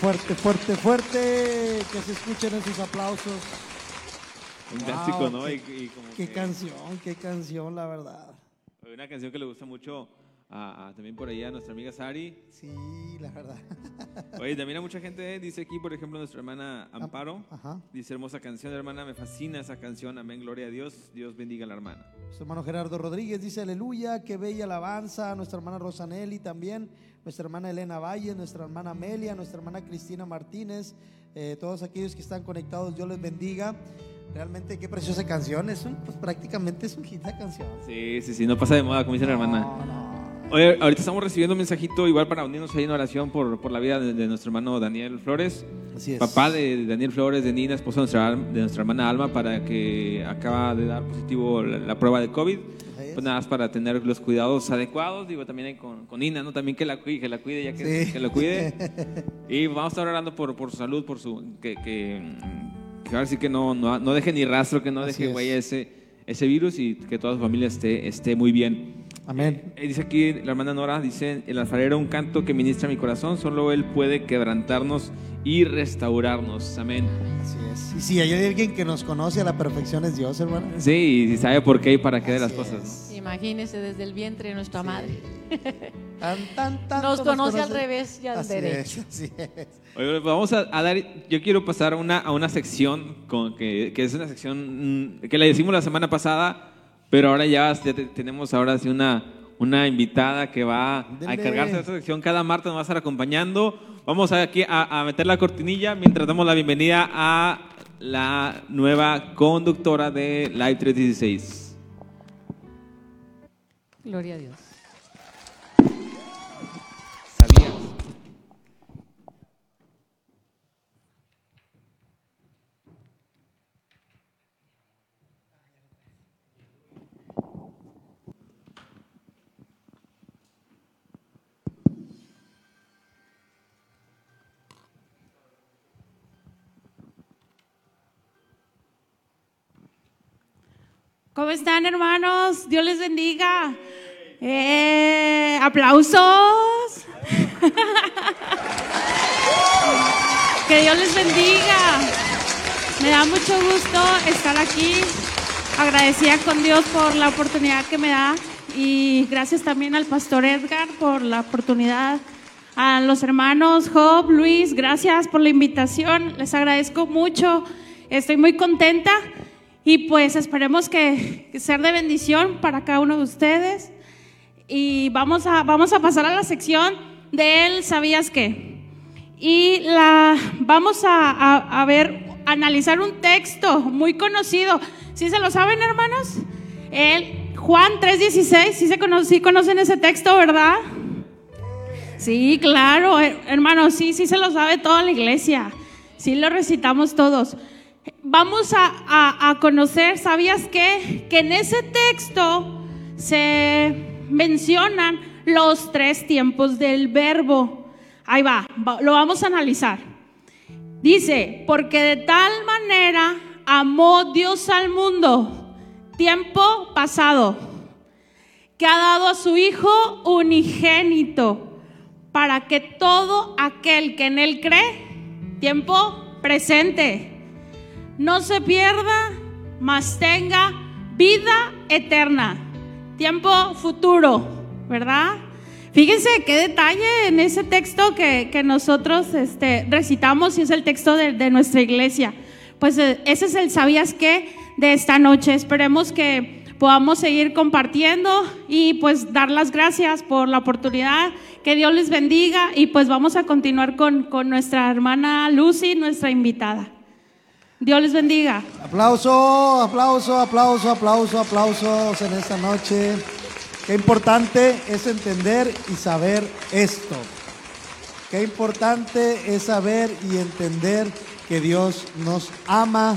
fuerte, fuerte, fuerte. Que se escuchen esos aplausos. Un Wow, clásico, ¿no? qué- Y- y como Qué que- canción, qué canción, la verdad. Una canción que le gusta mucho a, a- también por ahí a nuestra amiga Sari. Sí, la verdad. Oye, también a mucha gente dice aquí, por ejemplo, nuestra hermana Amparo. Ajá. Dice, hermosa canción, hermana, me fascina esa canción. Amén, gloria a Dios. Dios bendiga a la hermana. Su hermano Gerardo Rodríguez dice aleluya, qué bella alabanza. Nuestra hermana Rosanelli también, nuestra hermana Elena Valle, nuestra hermana Amelia, nuestra hermana Cristina Martínez, eh, todos aquellos que están conectados, Dios les bendiga. Realmente qué preciosa canción, es un, pues prácticamente es un hit la canción. Sí, sí, sí, no pasa de moda, como dice la hermana. No, no. Oye, ahorita estamos recibiendo un mensajito igual para unirnos ahí en oración por, por la vida de, de nuestro hermano Daniel Flores. Así es. Papá de Daniel Flores, de Nina, esposo de nuestra, de nuestra hermana Alma, para que acaba de dar positivo la, la prueba de COVID. Es. Pues nada más para tener los cuidados adecuados, digo también con, con Nina, ¿no? También que la cuide, que la cuide, ya que, Sí. que la cuide. Y vamos a estar orando por, por su salud, por su. que, que, que ahora sí que no, no, no deje ni rastro, que no Así deje huella ese, ese virus y que toda su familia esté, esté muy bien. Amén. Eh, dice aquí la hermana Nora, dice, el alfarero un canto que ministra mi corazón, solo él puede quebrantarnos y restaurarnos. Amén. Así es. Y si hay alguien que nos conoce a la perfección es Dios, hermano. Sí, y sabe por qué y para qué de las Así cosas. Imagínese desde el vientre de nuestra madre. Tan, tan, tanto Nos conoce al revés y al Así derecho. es, así es. Oye, pues vamos a, a dar, yo quiero pasar a una, a una sección con, que, que es una sección mm, que la decimos la semana pasada, pero ahora ya, ya te- tenemos ahora sí una, una invitada que va a encargarse de esta sección. Cada martes nos va a estar acompañando. Vamos aquí a, a meter la cortinilla mientras damos la bienvenida a la nueva conductora de Live 316. Gloria a Dios. ¿Sabías? ¿Cómo están, hermanos? Dios les bendiga. Eh, aplausos. que Dios les bendiga. Me da mucho gusto estar aquí. Agradecida con Dios por la oportunidad que me da y gracias también al pastor Edgar por la oportunidad. A los hermanos Job, Luis, gracias por la invitación. Les agradezco mucho. Estoy muy contenta y pues esperemos que, que ser de bendición para cada uno de ustedes. Y vamos a, vamos a pasar a la sección de él, ¿sabías qué? Y la, vamos a, a- ver, analizar un texto muy conocido. ¿Sí se lo saben, hermanos? El Juan 3:16, ¿sí, se cono- sí conocen ese texto, verdad? Sí, claro, her- hermanos, sí, sí se lo sabe toda la iglesia. Sí lo recitamos todos. Vamos a, a- conocer, ¿sabías qué? Que en ese texto se mencionan los tres tiempos del verbo. Ahí va- lo vamos a analizar. Dice, porque de tal manera amó Dios al mundo, tiempo pasado, que ha dado a su Hijo unigénito, para que todo aquel que en Él cree, tiempo presente, no se pierda, mas tenga vida eterna, tiempo futuro, ¿verdad? Fíjense qué detalle en ese texto que, que nosotros este, recitamos y es el texto de, de nuestra iglesia. Pues eh, ese es el sabías qué de esta noche. Esperemos que podamos seguir compartiendo y pues dar las gracias por la oportunidad. Que Dios les bendiga y pues vamos a continuar con, con nuestra hermana Lucy, nuestra invitada. Dios les bendiga. Aplauso, aplauso, aplauso, aplauso, aplausos en esta noche. Qué importante es entender y saber esto. Qué importante es saber y entender que Dios nos ama,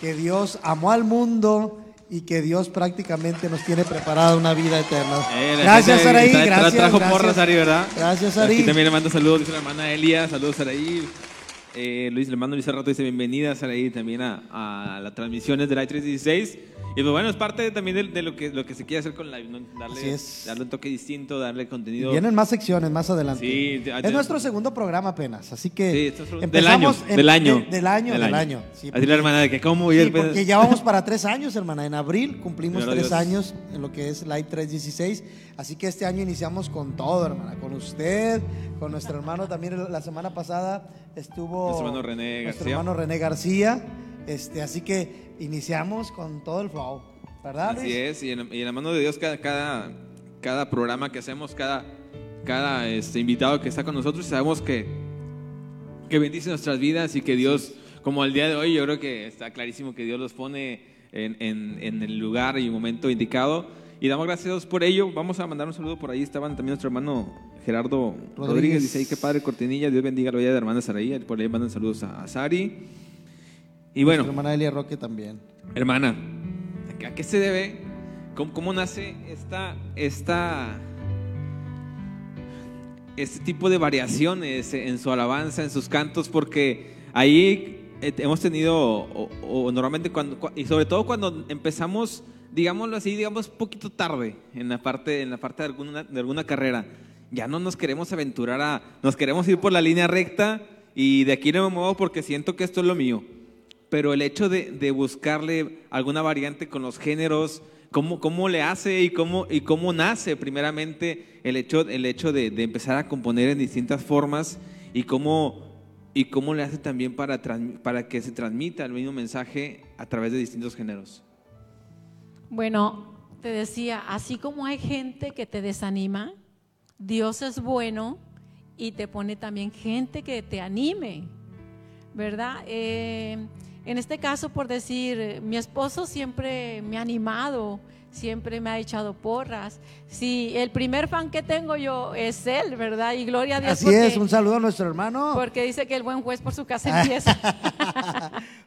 que Dios amó al mundo y que Dios prácticamente nos tiene preparada una vida eterna. Eh, gracias, Saraí. Gracias, Trajo gracias. porras, Sari, ¿verdad? Gracias, Aquí Sari. también le manda saludos, dice la hermana Elia. Saludos, Saraí. Eh, Luis le mando rato dice bienvenida Saraí también a, a las transmisiones del I316. Y pues bueno, es parte también de, de lo, que, lo que se quiere hacer con Live, ¿no? Darle, darle un toque distinto, darle contenido. Vienen más secciones más adelante. Sí, es nuestro segundo programa apenas, así que Sí, esto es del año, en- del año. de- del año, del año. Sí, Así la hermana de que cómo y Sí, el- porque ya vamos para tres años, hermana. En abril cumplimos tres Dios. años en lo que es Live 316. Así que este año iniciamos con todo, hermana. Con usted, con nuestro hermano también. La semana pasada estuvo Nuestro hermano René nuestro García. hermano René García. Este, así que iniciamos con todo el flow, ¿verdad? Así Luis? es, y en, y en la mano de Dios cada, cada, cada programa que hacemos, cada, cada este, invitado que está con nosotros, sabemos que, que bendice nuestras vidas y que Dios, como el día de hoy, yo creo que está clarísimo que Dios los pone en, en- en el lugar y momento indicado. Y damos gracias a Dios por ello. Vamos a mandar un saludo por ahí. Estaban también nuestro hermano Gerardo Rodríguez. Rodríguez. Dice ahí, qué padre cortinilla. Dios bendiga la vida de hermana Saraí. Por ahí mandan saludos a, a Sari. Y bueno, Nuestra hermana Elia Roque también. Hermana, ¿a qué se debe? ¿Cómo, cómo nace esta, esta, este tipo de variaciones en su alabanza, en sus cantos? Porque ahí eh, hemos tenido, o, o normalmente cuando, cua- y sobre todo cuando empezamos, digámoslo así, digamos poquito tarde en la parte, en la parte de alguna, de alguna carrera, ya no nos queremos aventurar a, nos queremos ir por la línea recta y de aquí no me muevo porque siento que esto es lo mío pero el hecho de, de buscarle alguna variante con los géneros, cómo, cómo le hace y cómo, y cómo nace primeramente el hecho, el hecho de, de empezar a componer en distintas formas y cómo, y cómo le hace también para, para que se transmita el mismo mensaje a través de distintos géneros. Bueno, te decía, así como hay gente que te desanima, Dios es bueno y te pone también gente que te anime, ¿verdad? Eh, en este caso, por decir, mi esposo siempre me ha animado, siempre me ha echado porras. Si el primer fan que tengo yo es él, ¿verdad? Y gloria a Dios Así porque, es, un saludo a nuestro hermano. porque dice que el buen juez por su casa empieza.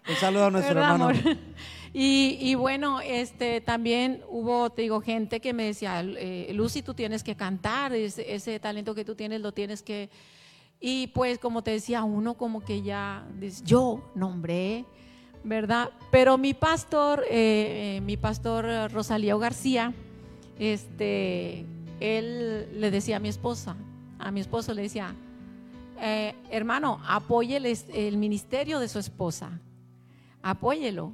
Un saludo a nuestro ¿Verdad, hermano. Y, y bueno, este también hubo, te digo, gente que me decía, eh, Lucy, tú tienes que cantar, ese, ese talento que tú tienes lo tienes que... Y pues como te decía, uno como que ya, dice, yo nombré, ¿verdad? Pero mi pastor, eh, eh, mi pastor eh, Rosalío García, este, él le decía a mi esposa, a mi esposo le decía, eh, hermano, apoye el, el ministerio de su esposa, apóyelo.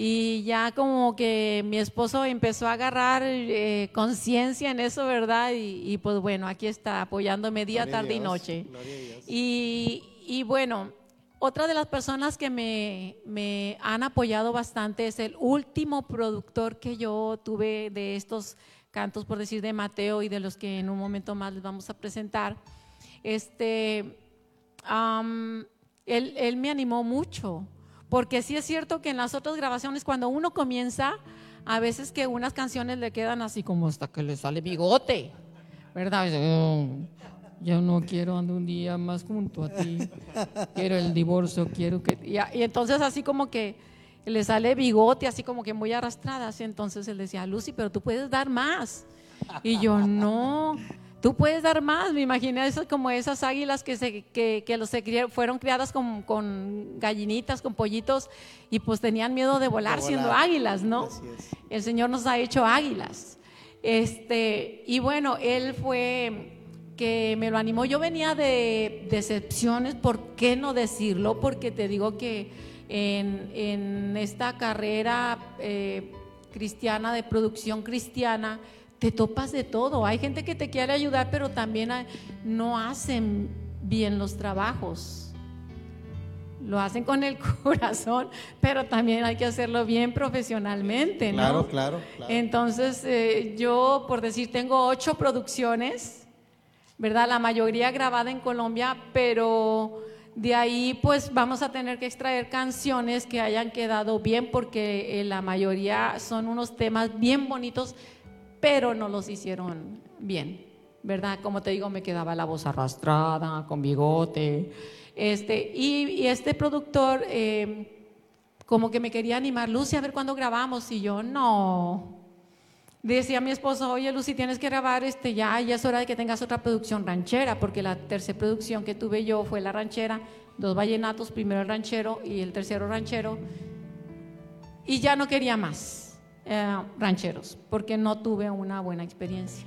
Y ya como que mi esposo empezó a agarrar eh, conciencia en eso, ¿verdad? Y, y pues bueno, aquí está apoyándome día, Gloria tarde y noche. Y, y bueno, otra de las personas que me, me han apoyado bastante es el último productor que yo tuve de estos cantos, por decir, de Mateo y de los que en un momento más les vamos a presentar. Este, él, él me animó mucho, porque sí es cierto que en las otras grabaciones, cuando uno comienza, a veces que unas canciones le quedan así como hasta que le sale bigote, ¿verdad? Yo no quiero andar un día más junto a ti, quiero el divorcio, quiero que... Y, y entonces así como que le sale bigote, así como que muy arrastrada, así entonces él decía, Lucy, pero tú puedes dar más. Y yo, no, tú puedes dar más. Me imaginé eso como esas águilas que, se, que, que los se fueron criadas con, con gallinitas, con pollitos, y pues tenían miedo de volar, De siendo volar. águilas, ¿no? El Señor nos ha hecho águilas. Este, y bueno, Él fue que me lo animó. Yo venía de decepciones, ¿por qué no decirlo? Porque te digo que en, en esta carrera eh, cristiana, de producción cristiana, te topas de todo. Hay gente que te quiere ayudar, pero también hay- no hacen bien los trabajos lo hacen con el corazón, pero también hay que hacerlo bien profesionalmente, ¿no? Claro, claro, claro. Entonces, eh, yo, por decir, tengo ocho producciones, ¿verdad? La mayoría grabada en Colombia, pero de ahí, pues, vamos a tener que extraer canciones que hayan quedado bien, porque eh, la mayoría son unos temas bien bonitos, pero no los hicieron bien, ¿verdad? Como te digo, me quedaba la voz arrastrada, con bigote. Este, y, este productor, eh, como que me quería animar, Lucy, a ver cuándo grabamos. Y yo, no. Decía mi esposo, oye Lucy, tienes que grabar este ya, ya es hora de que tengas otra producción ranchera, porque la tercera producción que tuve yo fue la ranchera, dos vallenatos, primero el ranchero y el tercero ranchero. Y ya no quería más eh, rancheros, porque no tuve una buena experiencia.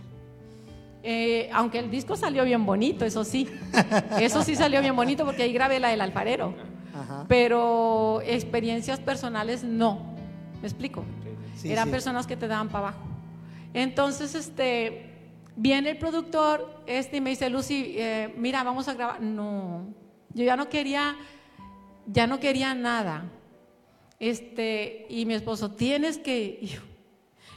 Eh, aunque el disco salió bien bonito, eso sí. Eso sí salió bien bonito porque ahí grabé la del alfarero. Ajá. Pero experiencias personales no. ¿Me explico? Sí, Eran sí. personas que te daban para abajo. Entonces, este, viene el productor este, y me dice, Lucy, eh, mira, vamos a grabar. No, yo ya no quería, ya no quería nada. Este, y mi esposo, tienes que. y yo-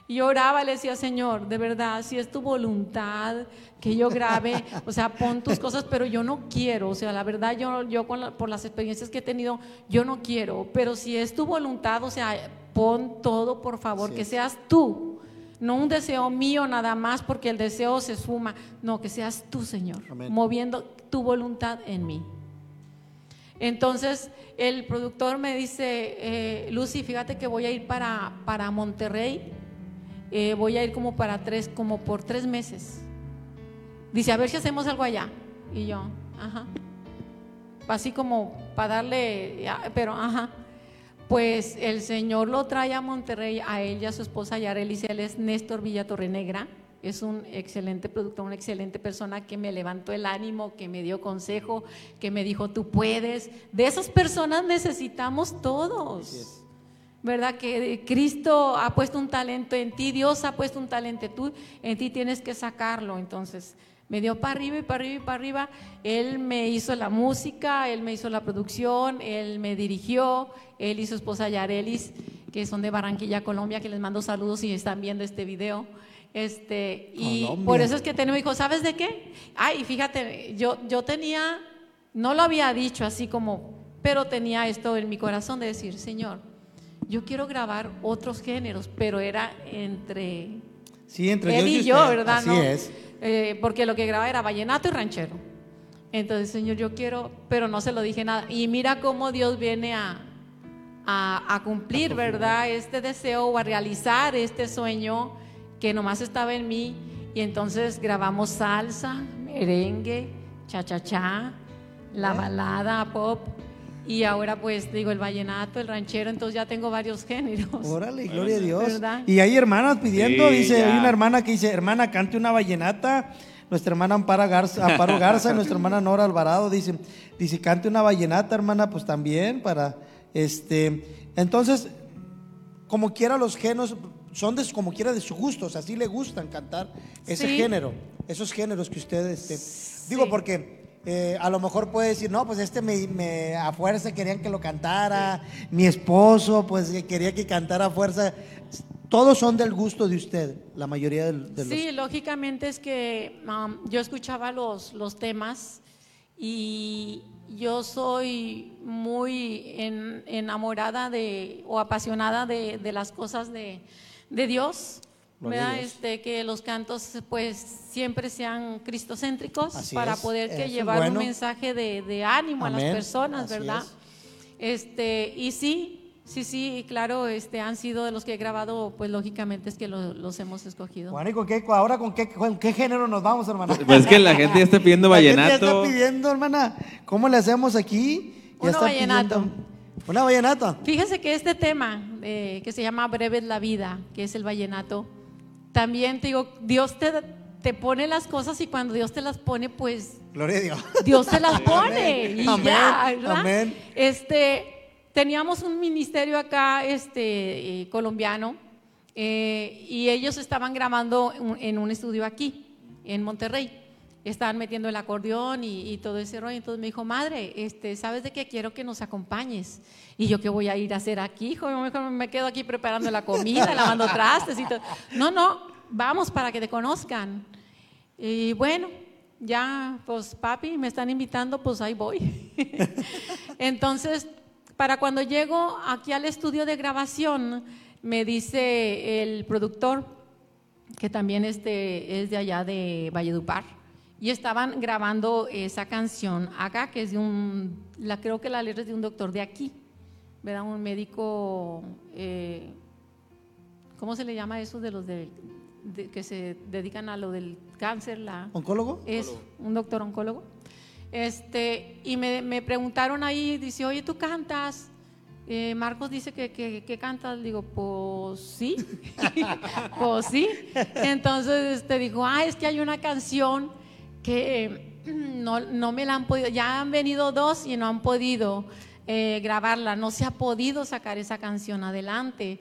Y yo oraba, le decía, Señor, de verdad, si es tu voluntad que yo grabe, o sea, pon tus cosas, pero yo no quiero, o sea, la verdad, yo, yo con la- por las experiencias que he tenido, yo no quiero, pero si es tu voluntad, o sea, pon todo, por favor, que seas tú, no un deseo mío nada más, porque el deseo se suma, no, que seas tú, Señor, Amén. moviendo tu voluntad en mí. Entonces el productor me dice, eh, Lucy, fíjate que voy a ir para, para Monterrey, eh, voy a ir como para tres, como por tres meses. Dice, a ver si hacemos algo allá. Y yo, ajá. Así como para darle, pero ajá. Pues el Señor lo trae a Monterrey, a él y a su esposa Yarelis, él es Néstor Villatorrenegra, es un excelente productor, una excelente persona que me levantó el ánimo, que me dio consejo, que me dijo, tú puedes. De esas personas necesitamos todos. ¿Verdad? Que Cristo ha puesto un talento en ti, Dios ha puesto un talento en ti tienes que sacarlo. Entonces, me dio para arriba y para arriba y para arriba. Él me hizo la música, él me hizo la producción, él me dirigió, él y su esposa Yarelis, que son de Barranquilla, Colombia, que les mando saludos si están viendo este video. Este, y Colombia. por eso es que tenemos, dijo, ¿sabes de qué? Ay, fíjate, yo, yo tenía, no lo había dicho así como, pero tenía esto en mi corazón de decir, Señor, yo quiero grabar otros géneros, pero era entre Sí, entre él Dios y yo. ¿verdad? Así ¿No? es. Eh, porque lo que grababa era vallenato y ranchero. Entonces, Señor, yo quiero, pero no se lo dije nada. Y mira cómo Dios viene a, a, a cumplir, ¿verdad? Este deseo o a realizar este sueño que nomás estaba en mí. Y entonces grabamos salsa, merengue, cha-cha-cha, la ¿Eh? balada, pop. Y ahora pues digo el vallenato, el ranchero, entonces ya tengo varios géneros. Órale, gloria a Dios. ¿Verdad? Y hay hermanas pidiendo, Sí, dice, ya. hay una hermana que dice, hermana, cante una vallenata. Nuestra hermana Amparo Garza, Amparo Garza y nuestra hermana Nora Alvarado dice, dice, cante una vallenata, hermana, pues también para, este, entonces, como quiera los géneros, son de, como quiera de su gusto, o sea, sí le gustan cantar ese Sí. género, esos géneros que ustedes, este, digo, porque eh, a lo mejor puede decir, no, pues este me, a fuerza querían que lo cantara, mi esposo, pues que quería que cantara a fuerza. Todos son del gusto de usted, la mayoría de, los... Sí, lógicamente es que um, yo escuchaba los, los temas y yo soy muy en- enamorada de o apasionada de, de las cosas de, de Dios. Este, que los cantos pues siempre sean cristocéntricos Así para es, poder que llevar bueno. un mensaje de, de ánimo a las personas, así ¿verdad? Este, y sí, sí, sí, claro, este, han sido de los que he grabado, pues lógicamente es que lo- los hemos escogido. Juan, ¿y con qué, ahora con qué, con qué género nos vamos, hermana? Pues es que la gente ya está pidiendo La gente ya vallenato. está pidiendo, hermana. ¿Cómo le hacemos aquí? Ya Uno están vallenato. pidiendo- Una vallenata. Fíjese que este tema eh, que se llama Breve es la vida, que es el vallenato, también te digo, Dios te, te pone las cosas y cuando Dios te las pone, pues Gloria a Dios. Dios te las pone y Amén, ya, ¿verdad? amén. Este, teníamos un ministerio acá, este, eh, colombiano, eh, y ellos estaban grabando un- en un estudio aquí, en Monterrey. Estaban metiendo el acordeón y, y todo ese rollo. Entonces me dijo, madre, este, ¿sabes de qué quiero que nos acompañes? Y yo, ¿qué voy a ir a hacer aquí? Hijo, mejor me quedo aquí preparando la comida, lavando trastes y todo. No, no, vamos para que te conozcan. Y bueno, ya, pues papi, me están invitando, pues ahí voy. Entonces, para cuando llego aquí al estudio de grabación, me dice el productor, que también este, es de allá de Valledupar, y estaban grabando esa canción acá, que es de un, la, creo que la letra es de un doctor de aquí, ¿verdad? Un médico, eh, ¿cómo se le llama eso de los de, de- que se dedican a lo del cáncer? La, ¿Oncólogo? es un doctor oncólogo. Este, y me, me preguntaron ahí, dice, oye, ¿tú cantas? Eh, Marcos dice que, que, que cantas. Digo, pues sí, pues sí. Entonces este, dijo, ah, es que hay una canción que no, no me la han podido, ya han venido dos y no han podido eh, grabarla, no se ha podido sacar esa canción adelante.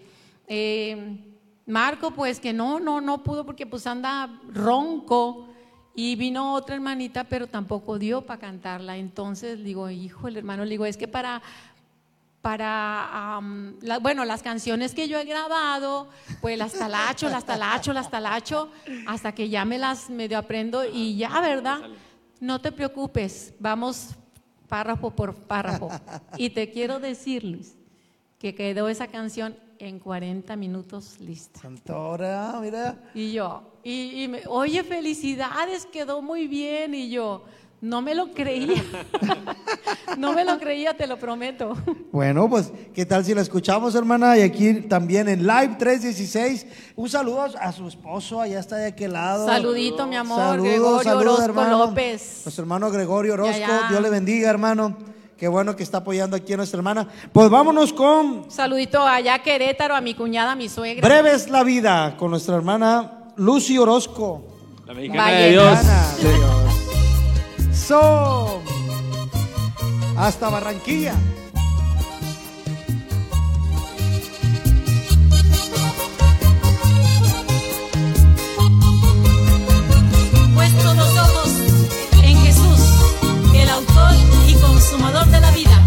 Eh, Marco, pues que no, no, no pudo porque pues anda ronco. Y vino otra hermanita, pero tampoco dio para cantarla. Entonces digo, hijo, el hermano, le digo, es que para, para, la- bueno, las canciones que yo he grabado, pues las talacho, las talacho, las talacho, hasta que ya me las medio aprendo y ya, ¿verdad? No te preocupes, vamos párrafo por párrafo. Y te quiero decir, Luis, que quedó esa canción en 40 minutos lista. Santora, mira. Y yo, y, y me, oye, felicidades, quedó muy bien. Y yo, no me lo creía. no me lo creía, te lo prometo. Bueno, pues, ¿qué tal si la escuchamos, hermana? Y aquí también en Live 316. Un saludo a su esposo, allá está de aquel lado. Saludito, mi amor, Saludos, Gregorio saludos, Orozco hermano. López. Nuestro hermano Gregorio Orozco, Ya, ya. Dios le bendiga, hermano. Qué bueno que está apoyando aquí a nuestra hermana. Pues vámonos con Saludito allá a Querétaro, a mi cuñada, a mi suegra. Breve es la vida con nuestra hermana Lucy Orozco. La mexicana de Dios. Mexicana de Dios. Hasta Barranquilla. Puesto los ojos en Jesús, el autor y consumador de la vida.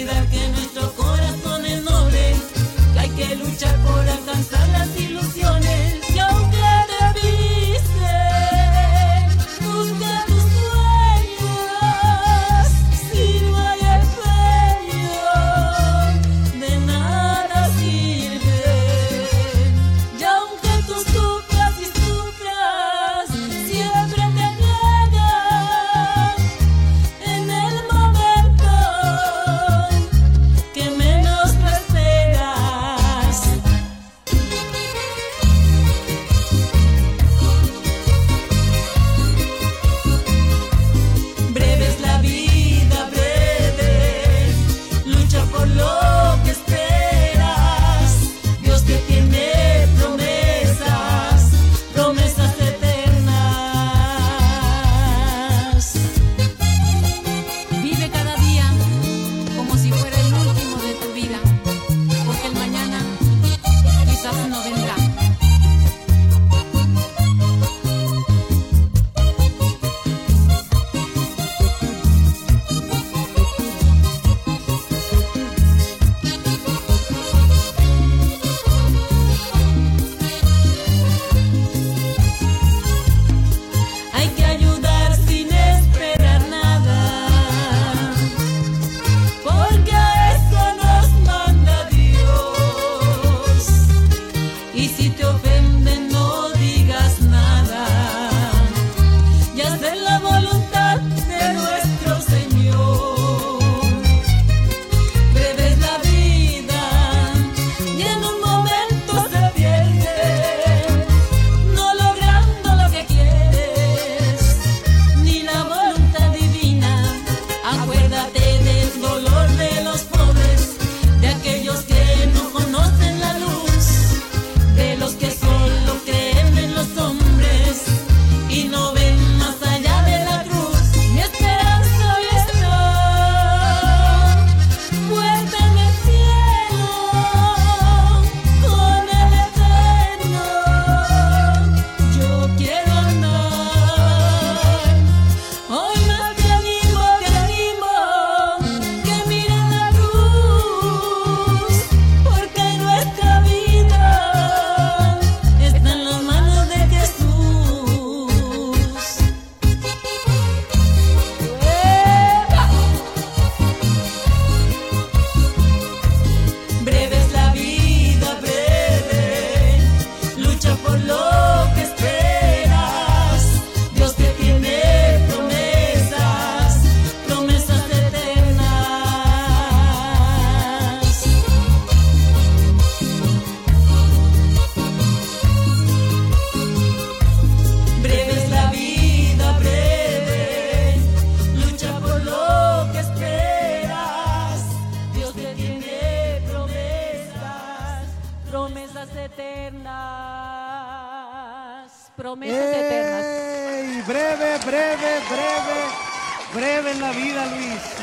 olvidar que no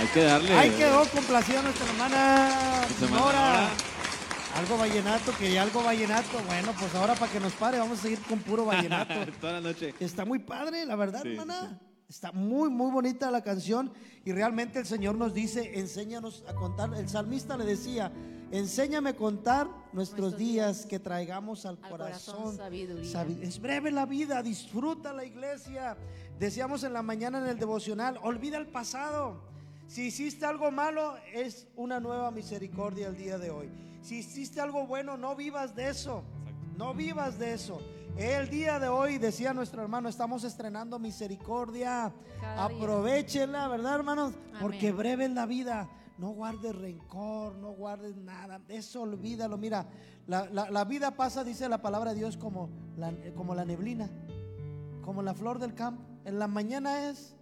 Hay que darle. Ahí quedó complacido nuestra hermana Nuestra hermana Nora. Algo vallenato, que algo vallenato. Bueno, pues ahora para que nos pare, vamos a seguir con puro vallenato. Toda la noche. Está muy padre, la verdad, Sí, hermana. Está muy, muy bonita la canción y realmente el Señor nos dice, enséñanos a contar. El salmista le decía, enséñame a contar nuestros Nuestros días días que traigamos al, al corazón. corazón sabiduría. Sabi- es breve la vida, disfruta la iglesia. Decíamos en la mañana en el devocional, olvida el pasado. Si hiciste algo malo, es una nueva misericordia el día de hoy. Si hiciste algo bueno, no vivas de eso. No vivas de eso. El día de hoy, decía nuestro hermano, estamos estrenando misericordia. Cada día. Aprovechenla, ¿verdad, hermanos? Porque breve es la vida. No guardes rencor, no guardes nada. Eso olvídalo. Mira, la, la- la vida pasa, dice la palabra de Dios, como la, como la neblina, como la flor del campo. En la mañana es,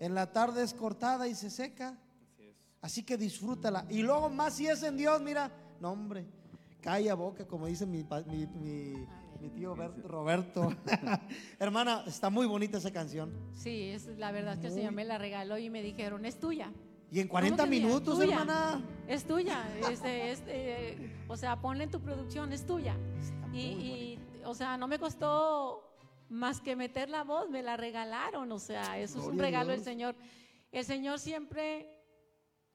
en la tarde es cortada y se seca. Así que disfrútala. Y luego más si es en Dios, mira, no hombre, calla boca, como dice mi, pa- mi- mi- mi tío Ber- Roberto. Hermana, está muy bonita esa canción. Sí, es la verdad que el Muy- Señor me la regaló y me dijeron, es tuya. Y en 40 ¿Cómo que mía? minutos, Tuya. hermana. Es tuya. Es, eh, o sea, ponle en tu producción, es tuya. Está muy y, o sea, no me costó más que meter la voz, me la regalaron. O sea, eso es un regalo del. Señor. El Señor siempre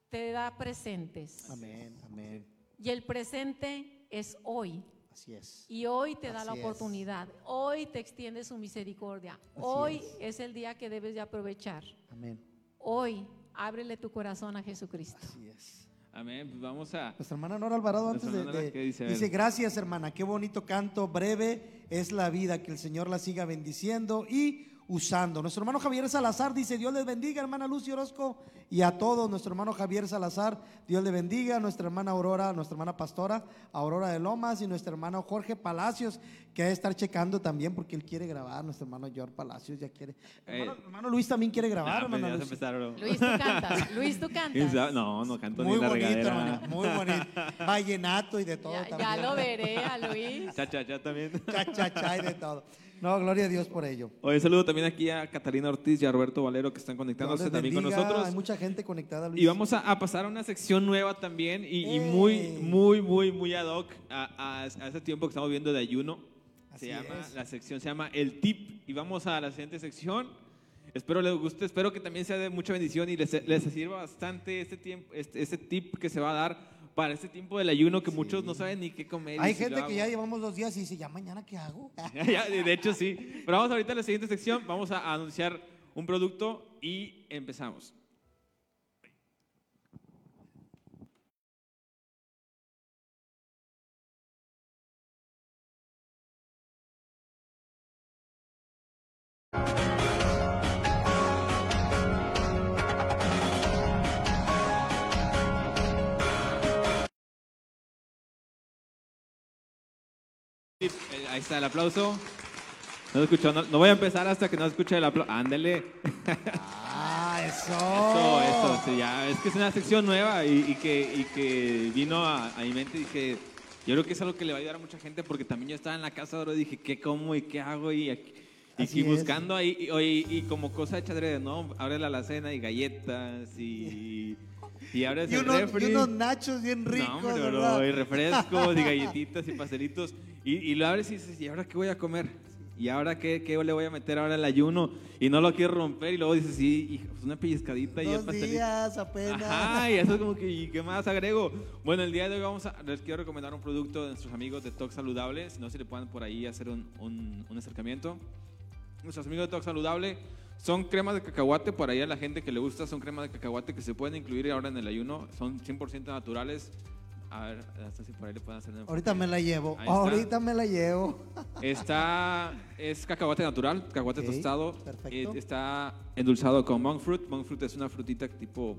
te da presentes. Amén, amén. Y el presente es hoy. Así es. Y hoy te da la es. oportunidad. Hoy te extiende su misericordia. Así hoy es. es el día que debes de aprovechar. Amén. Hoy ábrele tu corazón a Jesucristo. Así es. Amén. Pues vamos a. Nuestra hermana Nora Alvarado antes de, hermana, de- ¿qué dice? Gracias hermana, qué bonito canto, breve es la vida, que el Señor la siga bendiciendo y usando. Nuestro hermano Javier Salazar dice, Dios les bendiga, hermana Lucy Orozco, y a todos, nuestro hermano Javier Salazar, Dios le bendiga, nuestra hermana Aurora, nuestra hermana pastora, Aurora de Lomas, y nuestro hermano Jorge Palacios, que ha de estar checando también porque él quiere grabar, nuestro hermano George Palacios ya quiere. Hermano, Eh. hermano Luis también quiere grabar, pues hermana Lucy. empezaron. Luis, tú cantas. Luis, tú cantas. No, no canto Muy ni la bonito, regadera. muy bonito. Vallenato y de todo Ya, también. ya lo veré a Luis. Cha, cha, cha también. cha, cha, cha y de todo. No, gloria a Dios por ello. Hoy saludo también aquí a Catalina Ortiz y a Roberto Valero que están conectándose les también con nosotros. Hay mucha gente conectada, Luis. Y vamos a, a pasar a una sección nueva también y, y muy, muy, muy, muy ad hoc a, a, a ese tiempo que estamos viendo de ayuno. Así se llama, es. la sección se llama El Tip y vamos a la siguiente sección. Espero les guste, espero que también sea de mucha bendición y les, les sirva bastante este tiempo, este, este tip que se va a dar para este tiempo del ayuno que muchos no saben ni qué comer. Hay si gente que ya llevamos dos días y dice, ¿ya mañana qué hago? De hecho, sí. Pero vamos ahorita a la siguiente sección. Vamos a anunciar un producto y empezamos. Ahí está el aplauso. No escuchó, no, no voy a empezar hasta que no escuche el aplauso. Ándele. ¡Ah, eso! Eso, eso, sí, ya. Es que es una sección nueva y, y que, y que vino a, a mi mente y dije, yo creo que es algo que le va a ayudar a mucha gente porque también yo estaba en la casa ahora y dije, ¿qué como y qué hago? Y, aquí- y, Así buscando ahí, y, como cosa hecha adrede, ¿no? Abre la alacena y galletas y, y abres Y el unos, refri. y unos nachos bien ricos, No, hombre, bro, ¿verdad? y refrescos y galletitas y pastelitos. Y, y lo abres y dices, ¿y ahora qué voy a comer? ¿Y ahora qué, qué le voy a meter ahora al ayuno? Y no lo quiero romper y luego dices, sí, pues una pellizcadita y el Dos pastelito. días apenas. Ajá, y eso es como que, ¿y qué más agrego? Bueno, el día de hoy vamos a, les quiero recomendar un producto de nuestros amigos de Tox Saludable, si no se le puedan por ahí hacer un, un, un acercamiento. Nuestros amigos de Tox Saludable son cremas de cacahuate, por ahí a la gente que le gusta son cremas de cacahuate que se pueden incluir ahora en el ayuno, son 100% naturales. A ver, hasta si por ahí le pueden hacer una Ahorita me la llevo. Ahorita me la llevo. Está, es cacahuate natural, cacahuate Ok, tostado. perfecto. Eh, está endulzado con monk fruit. Monk fruit es una frutita tipo,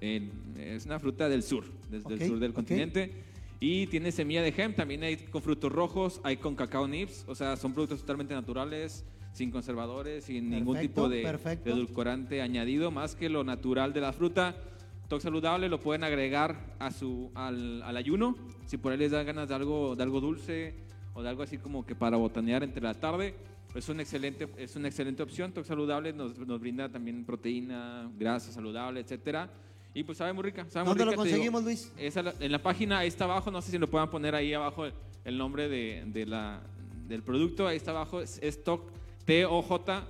eh, es una fruta del sur, desde Ok, el sur del ok. continente. Y tiene semilla de hemp, también hay con frutos rojos, hay con cacao nibs, o sea, son productos totalmente naturales, sin conservadores, sin ningún tipo de, edulcorante añadido, más que lo natural de la fruta. Tox saludable lo pueden agregar a su, al, al ayuno, si por ahí les da ganas de algo, de algo dulce o de algo así como que para botanear entre la tarde. es una excelente, es una excelente opción. Toc Saludable nos, nos brinda también proteína, grasa saludable, etcétera. Y pues sabe muy rica. Sabe muy ¿Dónde lo rica, digo. conseguimos, Luis? La- en la página, ahí está abajo, no sé si lo puedan poner ahí abajo el, el nombre de, de la, del producto, ahí está abajo, es, es TOC, T-O-J,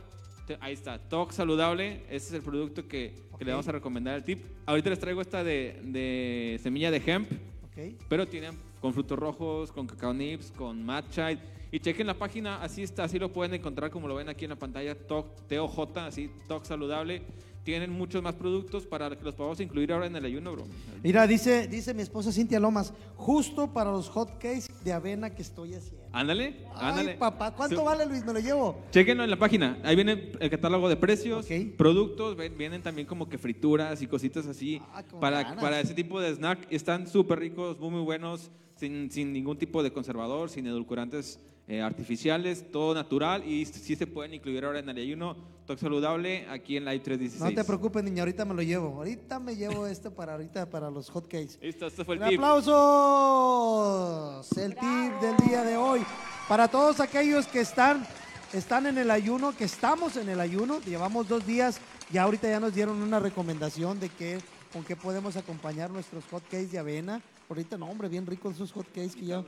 ahí está, TOC Saludable, ese es el producto que, que le vamos a recomendar el tip. Ahorita les traigo esta de, de semilla de hemp, Ok. pero tienen con frutos rojos, con cacao nips, con matcha. Y, y chequen la página, así está, así lo pueden encontrar como lo ven aquí en la pantalla, TOC, T-O-J, así, TOC Saludable. Tienen muchos más productos para que los podamos incluir ahora en el ayuno, bro. Mira, dice, dice mi esposa Cintia Lomas, justo para los hot cakes de avena que estoy haciendo. Ándale, ándale. Ay, papá, ¿cuánto vale, Luis? Me lo llevo. Chequenlo en la página. Ahí viene el catálogo de precios, productos, vienen también como que frituras y cositas así Ah, para, ganas. para ese tipo de snack. Están súper ricos, muy, muy buenos, sin, sin ningún tipo de conservador, sin edulcorantes eh, artificiales, todo natural y sí se pueden incluir ahora en el ayuno Tox Saludable aquí en Live 316. No te preocupes, niña, ahorita me lo llevo. Ahorita me llevo esto para ahorita para los hot cakes. Listo, este fue el Un tip. aplausos. El tip del día de hoy. Para todos aquellos que están, están en el ayuno, que estamos en el ayuno, llevamos dos días y ahorita ya nos dieron una recomendación de que con qué podemos acompañar nuestros hot cakes de avena. Ahorita no, hombre, bien ricos esos hot cakes que ya.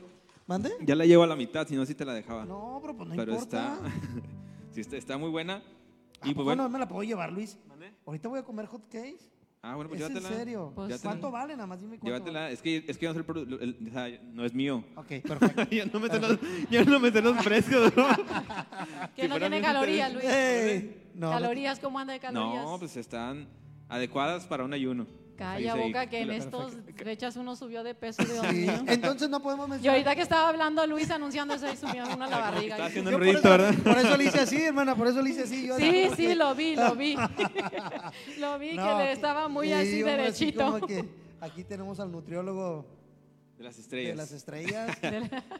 ¿Mande? Ya la llevo a la mitad, si no, sí te la dejaba. No, pero pues no Pero importa. está, sí, está, está muy buena. ¿A Y pues bueno. no me la puedo llevar, Luis? ¿Mande? Ahorita voy a comer hot cakes. Ah, bueno, pues ¿Es en llévatela. serio? Pues, Llévatela. ¿Cuánto vale? Nada más dime cuánto Llévatela. Es que, es que yo no, sé el produ- el- o sea, no es mío. vale. Ok, perfecto. yo, no me sé los, yo no me sé los precios. ¿no? Que Si no tiene calorías, Luis. Ey, no, calorías, ¿cómo anda de calorías? No, pues están adecuadas para un ayuno. Calla boca que en estos fechas uno subió de peso, Dios Sí, mío. Entonces no podemos Y mencionar. ahorita que estaba hablando Luis anunciando eso, ahí subió uno a la barriga. Está haciendo Yo un eso- ¿verdad? Por eso le hice así, hermana, por eso le hice así. yo Sí, sí, lo vi, lo vi. lo vi No, que le estaba muy sí, así derechito. como que aquí tenemos al nutriólogo De las de estrellas. las estrellas.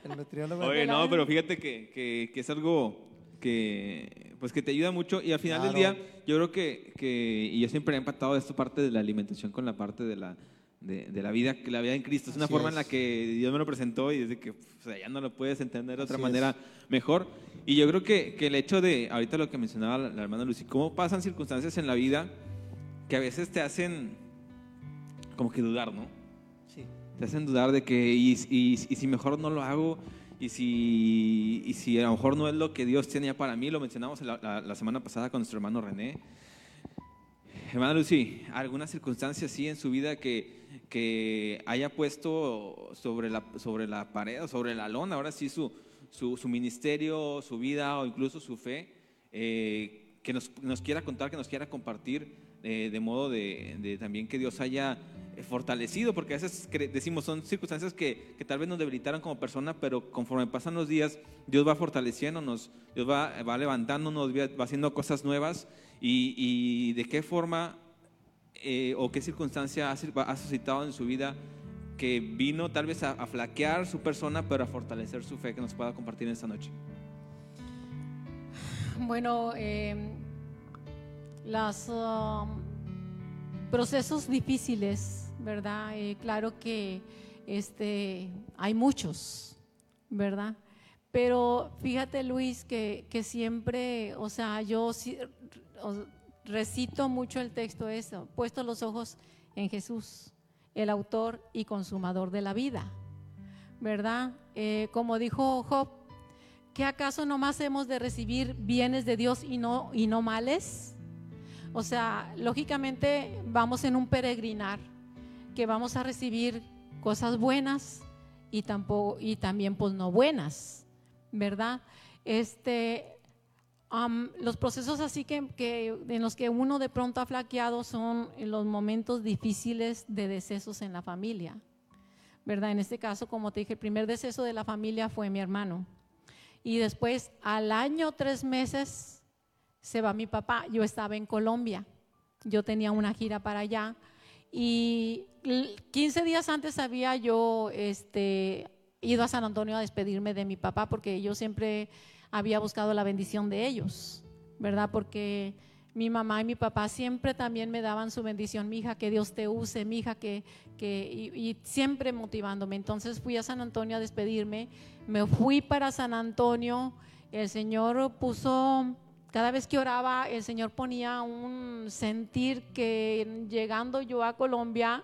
el nutriólogo. Oye, no, pero fíjate que, que- que es algo que, pues que te ayuda mucho y al final del Claro. día yo creo que, que- y yo siempre he empatado esta parte de la alimentación con la parte de la, de, de la vida, que la vida en Cristo. Es una Así forma es. en la que Dios me lo presentó y desde que o sea, ya no lo puedes entender de otra Así manera mejor. Y yo creo que, que el hecho de, ahorita lo que mencionaba la, la hermana Lucy, cómo pasan circunstancias en la vida que a veces te hacen como que dudar, ¿no? Sí. te hacen dudar de que y, y- y si mejor no lo hago y si, y si a lo mejor no es lo que Dios tenía para mí, lo mencionamos la, semana pasada con nuestro hermano René. Hermana Lucy, ¿alguna circunstancia así en su vida que, que haya puesto sobre la, sobre la pared o sobre la lona, ahora sí su, su, su ministerio, su vida o incluso su fe, eh, que nos, nos quiera contar, que nos quiera compartir, eh, de modo de, de también que Dios haya fortalecido, porque a veces decimos son circunstancias que, que tal vez nos debilitaron como persona, pero conforme pasan los días, Dios va fortaleciéndonos, Dios va, va levantándonos, va haciendo cosas nuevas y, y de qué forma eh, o qué circunstancia ha, ha suscitado en su vida que vino tal vez a, flaquear su persona, pero a fortalecer su fe que nos pueda compartir esta noche. Bueno, eh, los um, procesos difíciles, ¿verdad? Eh, claro que este, hay muchos, ¿verdad? Pero fíjate, Luis, que, que siempre, o sea, yo recito mucho el texto eso, puesto los ojos en Jesús, el autor y consumador de la vida, ¿verdad? Eh, como dijo Job, ¿qué acaso nomás hemos de recibir bienes de Dios y no, y no males? O sea, lógicamente vamos en un peregrinar que vamos a recibir cosas buenas y, tampoco, y también pues no buenas, ¿verdad? Este, am, los procesos así que, que en los que uno de pronto ha flaqueado son los momentos difíciles de decesos en la familia, ¿verdad? En este caso, como te dije, el primer deceso de la familia fue mi hermano. Y después, al año, tres meses, se va mi papá. Yo estaba en Colombia. Yo tenía una gira para allá. Y l- 15 días antes había yo este, ido a San Antonio a despedirme de mi papá porque yo siempre había buscado la bendición de ellos, ¿verdad? Porque mi mamá y mi papá siempre también me daban su bendición, mi hija, que Dios te use, mi hija, que, que y, y siempre motivándome. Entonces fui a San Antonio a despedirme, me fui para San Antonio El Señor puso, cada vez que oraba, el Señor ponía un sentir que llegando yo a Colombia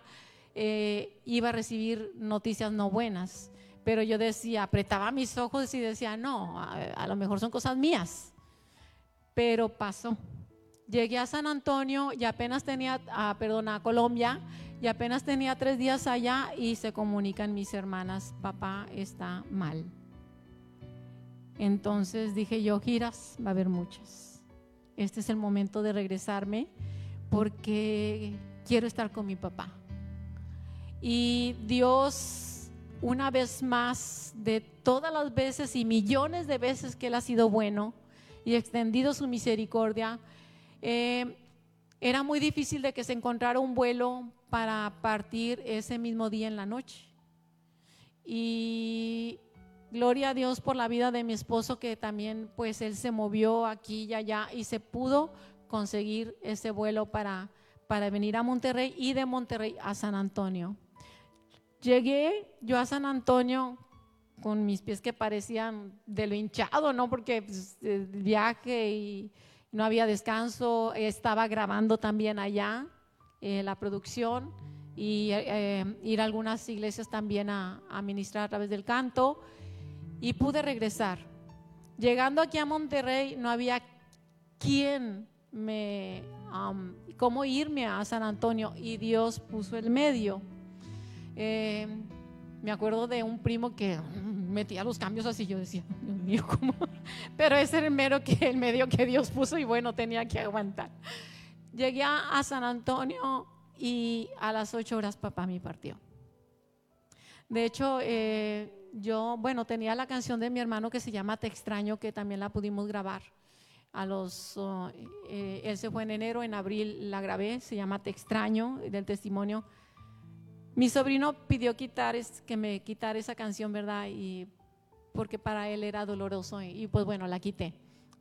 eh, iba a recibir noticias no buenas. Pero yo decía, apretaba mis ojos y decía, no, a, lo mejor son cosas mías. Pero pasó. Llegué a San Antonio y apenas tenía, ah, perdón, a Colombia y apenas tenía tres días allá y se comunican mis hermanas, papá está mal. Entonces dije yo, giras, va a haber muchas. Este es el momento de regresarme porque quiero estar con mi papá. Y Dios, una vez más, de todas las veces y millones de veces que Él ha sido bueno y extendido su misericordia, eh, era muy difícil de que se encontrara un vuelo para partir ese mismo día en la noche. Y gloria a Dios por la vida de mi esposo que también pues él se movió aquí y allá y se pudo conseguir ese vuelo para, para venir a Monterrey y de Monterrey a San Antonio. Llegué yo a San Antonio con mis pies que parecían de lo hinchado, ¿no? Porque pues, el viaje y no había descanso, estaba grabando también allá eh, la producción y eh, ir a algunas iglesias también a, a ministrar a través del canto y pude regresar. Llegando aquí a Monterrey no había quien me, um, cómo irme a San Antonio y Dios puso el medio. Eh, me acuerdo de un primo que metía los cambios así, yo decía, Dios mío, ¿cómo? Pero ese era el, mero que, el medio que Dios puso y bueno, tenía que aguantar. Llegué a, San Antonio y a las ocho horas papá me partió. De hecho, eh, yo, bueno, tenía la canción de mi hermano que se llama Te extraño, que también la pudimos grabar. A los, uh, eh, él se fue en enero, en abril la grabé, se llama Te extraño, del testimonio. Mi sobrino pidió quitar, es, que me quitara esa canción, ¿verdad? Y porque para él era doloroso y, y pues bueno, la quité.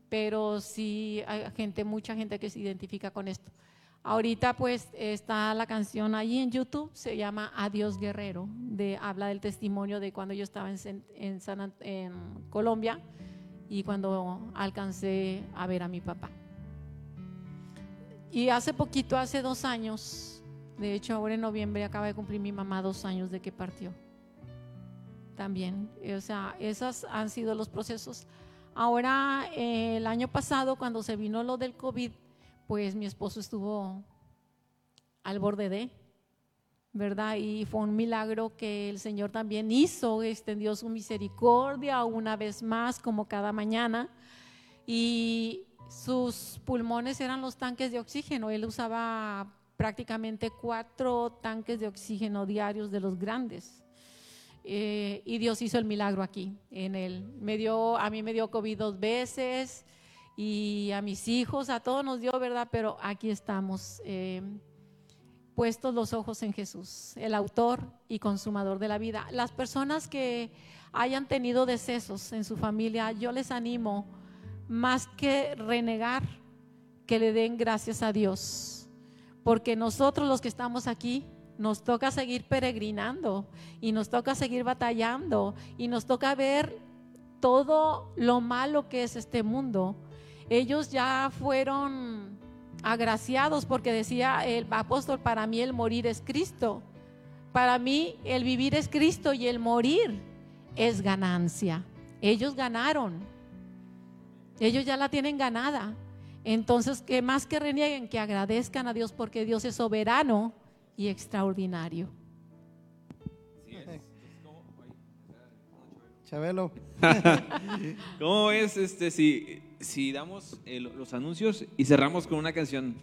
Pero sí hay gente, mucha gente que se identifica con esto. Ahorita pues está la canción allí en YouTube, se llama Adiós Guerrero, de, habla del testimonio de cuando yo estaba en, Colombia y cuando alcancé a ver a mi papá. Y hace poquito, hace dos años, de hecho ahora en noviembre acaba de cumplir mi mamá dos años de que partió. También, o sea, esos han sido los procesos. Ahora, eh, el año pasado, cuando se vino lo del COVID, pues mi esposo estuvo al borde de, ¿verdad? Y fue un milagro que el Señor también hizo, extendió su misericordia una vez más, como cada mañana, y sus pulmones eran los tanques de oxígeno. Él usaba prácticamente cuatro tanques de oxígeno diarios de los grandes. Eh, y Dios hizo el milagro aquí en él. Me dio, a mí me dio COVID dos veces y a mis hijos, a todos nos dio, ¿verdad? Pero aquí estamos eh, puestos los ojos en Jesús, el autor y consumador de la vida. Las personas que hayan tenido decesos en su familia, yo les animo más que renegar, que le den gracias a Dios, porque nosotros los que estamos aquí, nos toca seguir peregrinando y nos toca seguir batallando y nos toca ver todo lo malo que es este mundo ellos ya fueron agraciados porque decía el apóstol, para mí el morir es Cristo. Para mí el vivir es Cristo y el morir es ganancia. Ellos ganaron. Ellos ya la tienen ganada. Entonces, que más que renieguen, que agradezcan a Dios porque Dios es soberano y extraordinario. Chabelo. ¿Cómo es este si si damos eh, los anuncios y cerramos con una canción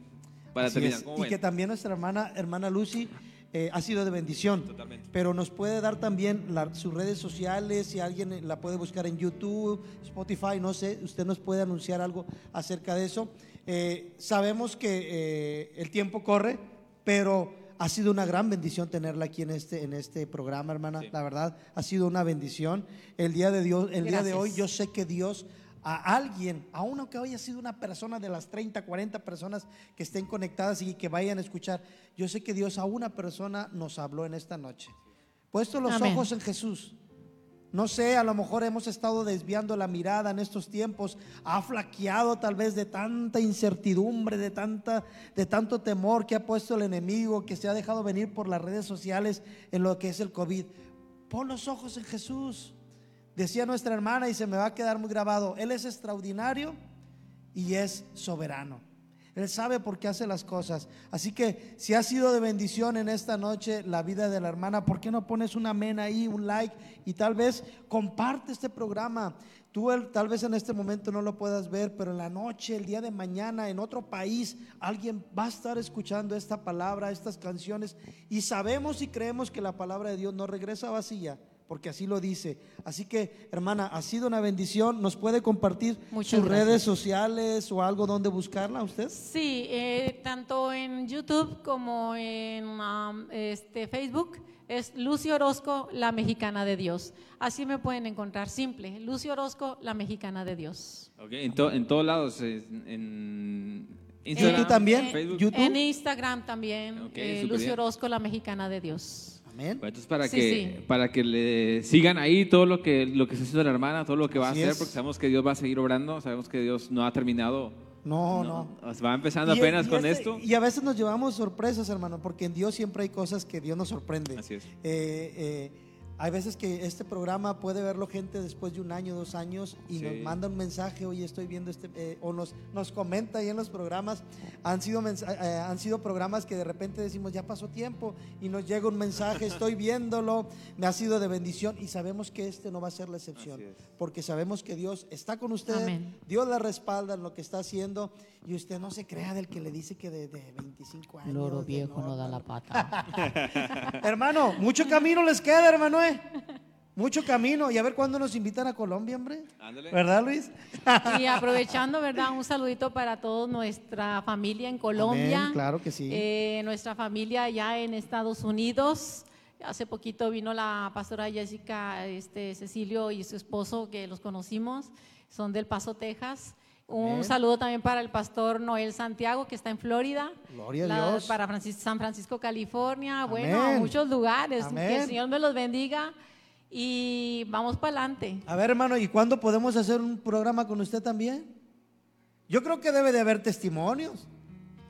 para Así terminar. es. ¿Cómo Y ven? que también nuestra hermana, hermana Lucy eh, ha sido de bendición. Totalmente. Pero nos puede dar también la- sus redes sociales, si alguien la puede buscar en YouTube, Spotify, no sé, usted nos puede anunciar algo acerca de eso. Eh, sabemos que eh, el tiempo corre, pero ha sido una gran bendición tenerla aquí en este, en este programa, hermana. La verdad, ha sido una bendición. El día de Dios, el día de hoy, yo sé que Dios a alguien, aun aunque haya sido una persona de las 30, 40 personas que estén conectadas y que vayan a escuchar, yo sé que Dios a una persona nos habló en esta noche. Puesto los Amén. ojos en Jesús, No sé, a lo mejor hemos estado desviando la mirada en estos tiempos, ha flaqueado tal vez de tanta incertidumbre, de tanta de tanto temor que ha puesto el enemigo, que se ha dejado venir por las redes sociales en lo que es el COVID. Pon los ojos en Jesús. Decía nuestra hermana y se me va a quedar muy grabado, él es extraordinario y es soberano. Él sabe por qué hace las cosas. Así que si ha sido de bendición en esta noche la vida de la hermana, ¿por qué no pones un amén ahí, un like y tal vez comparte este programa? Tú tal vez en este momento no lo puedas ver, pero en la noche, el día de mañana, en otro país, alguien va a estar escuchando esta palabra, estas canciones. Y sabemos y creemos que la palabra de Dios no regresa vacía, porque así lo dice. Así que, hermana, ha sido una bendición. ¿Nos puede compartir Muchas sus gracias. redes sociales o algo donde buscarla usted? Sí, eh, tanto en YouTube como en um, este, Facebook es Lucy Orozco, la mexicana de Dios. Así me pueden encontrar, simple. Lucy Orozco, la mexicana de Dios. Ok, en, to- en todos lados, en ¿Y Instagram, tú también? Facebook. En Instagram también, Ok, eh, bien. Orozco, la mexicana de Dios. Amén. Bueno, entonces para Sí, que sí. para que le sigan ahí todo lo que lo que está haciendo la hermana, todo lo que va Así a hacer, es. porque sabemos que Dios va a seguir obrando, sabemos que Dios no ha terminado. No, no. Va empezando Y- apenas y con este- esto. Y a veces nos llevamos sorpresas, hermano, porque en Dios siempre hay cosas que Dios nos sorprende. Así es. Eh, eh, hay veces que este programa puede verlo gente después de un año, dos años y Sí. nos manda un mensaje, oye, estoy viendo este, eh, o nos, nos comenta ahí en los programas. Han sido, mensa- eh, han sido programas que de repente decimos, ya pasó tiempo y nos llega un mensaje, estoy viéndolo, me ha sido de bendición y sabemos que este no va a ser la excepción, porque sabemos que Dios está con usted, Amén. Dios la respalda en lo que está haciendo y usted no se crea del que le dice que de, de 25 años. Loro viejo no da la pata. Hermano, mucho camino les queda, hermano, Mucho camino. Y a ver cuándo nos invitan a Colombia, hombre. Ándale. ¿Verdad, Luis? Y aprovechando, ¿verdad? Un saludito para toda nuestra familia en Colombia. Amén, claro que sí. Eh, nuestra familia allá en Estados Unidos. Hace poquito vino la pastora Jessica este, Cecilio y su esposo, que los conocimos. Son del Paso, Texas. Un saludo también para el pastor Noel Santiago, que está en Florida. Gloria a Dios. Para Francis- San Francisco, California. Bueno, muchos lugares. Que el Señor me los bendiga. Y vamos para adelante. A ver, hermano, ¿y cuándo podemos hacer un programa con usted también? Yo creo que debe de haber testimonios.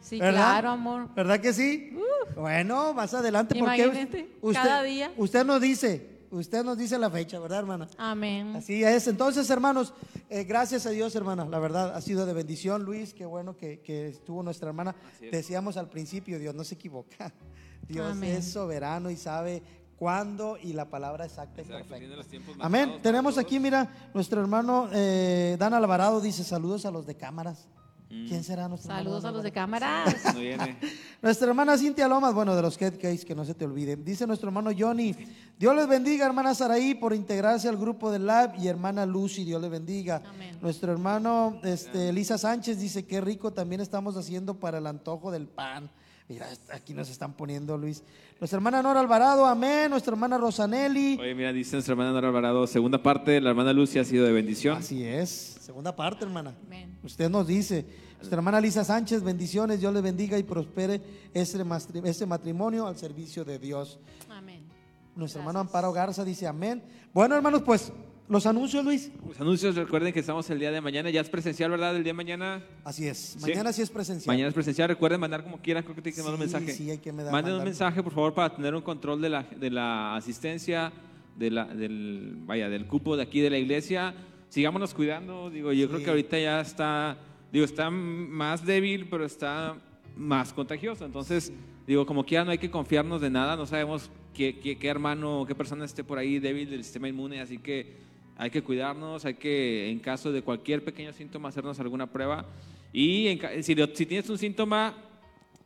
Sí, ¿verdad? claro, amor. ¿Verdad que sí? Bueno, más adelante, porque Imagínate, usted, cada día. usted nos dice, usted nos dice la fecha, ¿verdad, hermana? Amén. Así es. Entonces, hermanos, eh, gracias a Dios, hermana. La verdad, ha sido de bendición. Luis, qué bueno que, que estuvo nuestra hermana. es. Decíamos al principio, Dios no se equivoca. Dios Amén. es soberano y sabe cuándo y la palabra exacta y Exacto, perfecta. los tiempos Amén. Tenemos aquí, mira, nuestro hermano eh, Dan Alvarado dice saludos a los de cámaras. Mm. ¿Quién será nuestro hermano Saludos a los de Alvarado? cámaras. No viene. Nuestra hermana Cintia Lomas, bueno, de los Headcase, que no se te olviden. Dice nuestro hermano Johnny, Dios les bendiga, hermana Saraí, por integrarse al grupo de Lab y hermana Lucy, Dios les bendiga. Amén. Nuestro hermano este, Lisa Sánchez dice, qué rico también estamos haciendo para el antojo del pan. Mira, aquí nos están poniendo, Luis. Nuestra hermana Nora Alvarado, amén. Nuestra hermana Rosanelli. Oye, mira, dice nuestra hermana Nora Alvarado, segunda parte, la hermana Lucia ha sido de bendición. Así es. Segunda parte, hermana. Amén. Usted nos dice, nuestra hermana Lisa Sánchez, bendiciones, Dios le bendiga y prospere ese matrimonio al servicio de Dios. Amén. Nuestro Gracias. hermano Amparo Garza dice amén. Bueno, hermanos, pues los anuncios, Luis. Los anuncios, recuerden que estamos el día de mañana, ya es presencial, ¿verdad? El día de mañana. Así es. Mañana sí es presencial. Mañana es presencial, recuerden mandar como quieran, creo que tienen que mandar un mensaje. sí, hay que Manden un mensaje, por favor, para tener un control de la, de la asistencia, de la, del, vaya, del cupo de aquí de la iglesia. Sigámonos cuidando, digo, yo creo que ahorita ya está, digo, está más débil, pero está más contagioso. Entonces, digo, como quiera, no hay que confiarnos de nada, no sabemos qué, qué, qué hermano, qué persona esté por ahí débil del sistema inmune, así que hay que cuidarnos, hay que, en caso de cualquier pequeño síntoma, hacernos alguna prueba. Y en si, si tienes un síntoma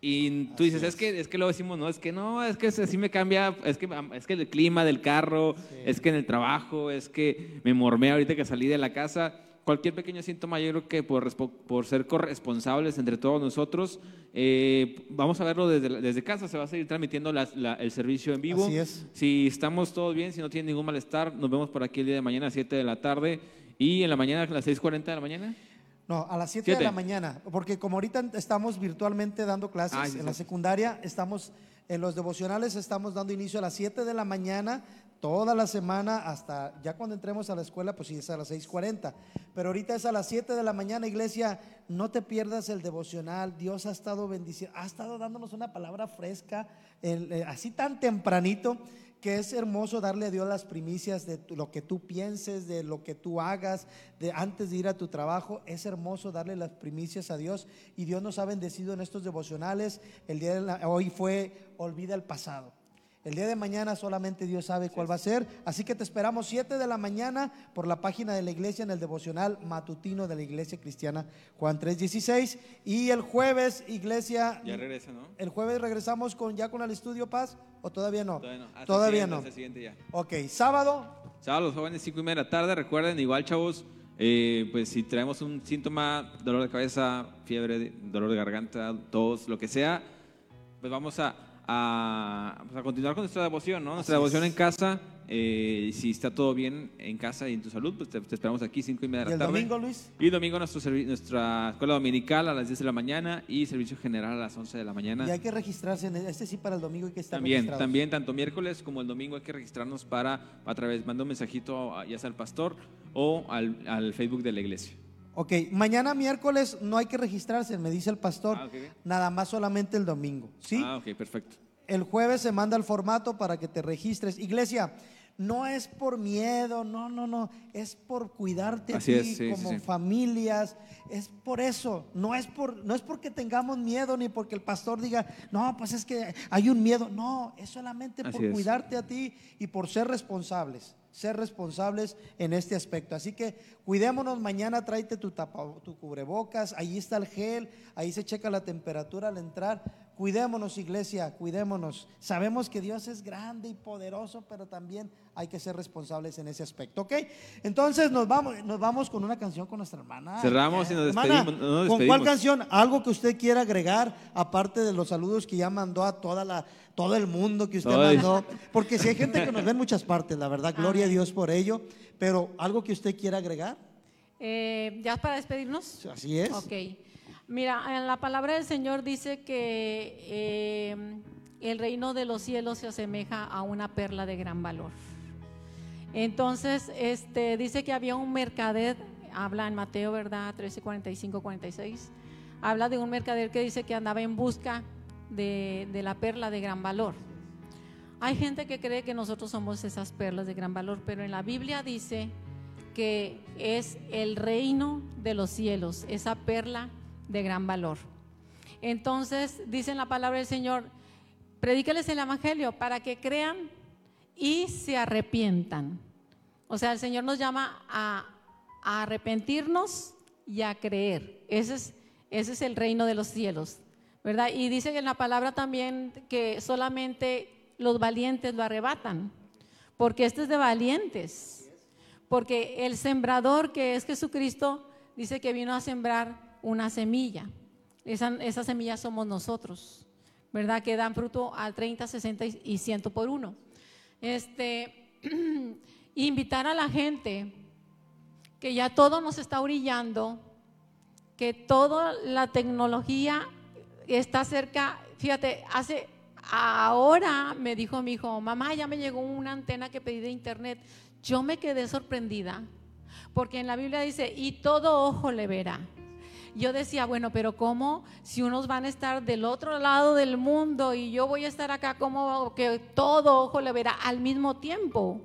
y tú dices, es. que es que lo decimos, no, es que no, es que así me cambia, es que, es que el clima del carro, es que en el trabajo, es que me mormé ahorita que salí de la casa. Cualquier pequeño síntoma, yo creo que por, por ser corresponsables entre todos nosotros, eh, vamos a verlo desde, desde casa, se va a seguir transmitiendo la- el servicio en vivo. Así es. Si estamos todos bien, si no tienen ningún malestar, nos vemos por aquí el día de mañana a 7 de la tarde y en la mañana a las 6.40 de la mañana. No, a las 7 de la mañana, porque como ahorita estamos virtualmente dando clases Ah, en la secundaria, estamos en los devocionales, estamos dando inicio a las 7 de la mañana toda la semana hasta ya cuando entremos a la escuela, pues sí es a las 6:40. Pero ahorita es a las 7 de la mañana, iglesia. No te pierdas el devocional. Dios ha estado bendiciendo, ha estado dándonos una palabra fresca, eh, así tan tempranito que es hermoso darle a Dios las primicias de lo que tú pienses, de lo que tú hagas, de antes de ir a tu trabajo. Es hermoso darle las primicias a Dios y Dios nos ha bendecido en estos devocionales. El día de hoy fue olvida el pasado. El día de mañana solamente Dios sabe cuál va a ser. Así que te esperamos 7 de la mañana por la página de la iglesia en el devocional matutino de la iglesia cristiana Juan 3.16. Y el jueves, iglesia. Ya regresa, ¿no? El jueves regresamos con ya con el estudio Paz o todavía no. Todavía no. Hasta Todavía el no. hasta siguiente ya. Ok, sábado. Sábado, los jóvenes, 5 y media de la tarde. Recuerden, igual, chavos, eh, pues si traemos un síntoma, dolor de cabeza, fiebre, dolor de garganta, tos, lo que sea, pues vamos a, a, pues, a continuar con nuestra devoción, ¿no? Nuestra Así devoción es. en casa. eh, si está todo bien en casa y en tu salud, pues te, te esperamos aquí, 5 y media de Y la el tarde. domingo, Luis. Y domingo nuestro servi- nuestra escuela dominical a las 10 de la mañana y servicio general a las 11 de la mañana. Y hay que registrarse. En este sí para el domingo hay que estar También, registrados. también, tanto miércoles como el domingo hay que registrarnos para, a través, manda un mensajito a- ya sea al pastor o al, al Facebook de la iglesia. Ok, mañana miércoles no hay que registrarse, me dice el pastor. Ah. Nada más solamente el domingo. ¿Sí? Ah, ok, perfecto. El jueves se manda el formato para que te registres. Iglesia, no es por miedo, no, no, no, es por cuidarte a ti es, sí, como sí, sí. familias, es por eso, no es por no es porque tengamos miedo ni porque el pastor diga, "No, pues es que hay un miedo." No, es solamente Así por es. cuidarte a ti y por ser responsables, ser responsables en este aspecto. Así que cuidémonos, mañana tráete tu tapa, tu cubrebocas, ahí está el gel, ahí se checa la temperatura al entrar. Cuidémonos, iglesia, cuidémonos. Sabemos que Dios es grande y poderoso, pero también hay que ser responsables en ese aspecto, ¿ok? Entonces nos vamos, nos vamos con una canción con nuestra hermana. Cerramos y nos Hermana, despedimos, nos ¿Con cuál canción? Algo que usted quiera agregar, aparte de los saludos que ya mandó a toda la, todo el mundo que usted Ay. mandó. Porque si hay gente que nos ve en muchas partes, la verdad, gloria a Dios por ello. Pero algo que usted quiera agregar, Eh, ¿Ya para despedirnos? así es. Ok. Mira, en la palabra del Señor dice que eh, el reino de los cielos se asemeja a una perla de gran valor. Entonces, este, dice que había un mercader, habla en Mateo, ¿verdad? 13, 45, 46. Habla de un mercader que dice que andaba en busca de, de la perla de gran valor. Hay gente que cree que nosotros somos esas perlas de gran valor, pero en la Biblia dice que es el reino de los cielos, esa perla de gran valor. Entonces, dice en la palabra del Señor, predícales el Evangelio para que crean y se arrepientan. O sea, el Señor nos llama a, arrepentirnos y a creer. Ese es, ese es el reino de los cielos, ¿verdad? Y dice en la palabra también que solamente los valientes lo arrebatan, porque este es de valientes. Porque el sembrador que es Jesucristo dice que vino a sembrar una semilla. Esa, esa semilla somos nosotros, ¿verdad? Que dan fruto al 30, 60 y 100 por uno. Este, invitar a la gente que ya todo nos está orillando, que toda la tecnología está cerca. Fíjate, hace ahora me dijo mi hijo, mamá, ya me llegó una antena que pedí de internet. Yo me quedé sorprendida, porque en la Biblia dice, y todo ojo le verá. Yo decía, bueno, pero ¿cómo? Si unos van a estar del otro lado del mundo y yo voy a estar acá, como que todo ojo le verá al mismo tiempo?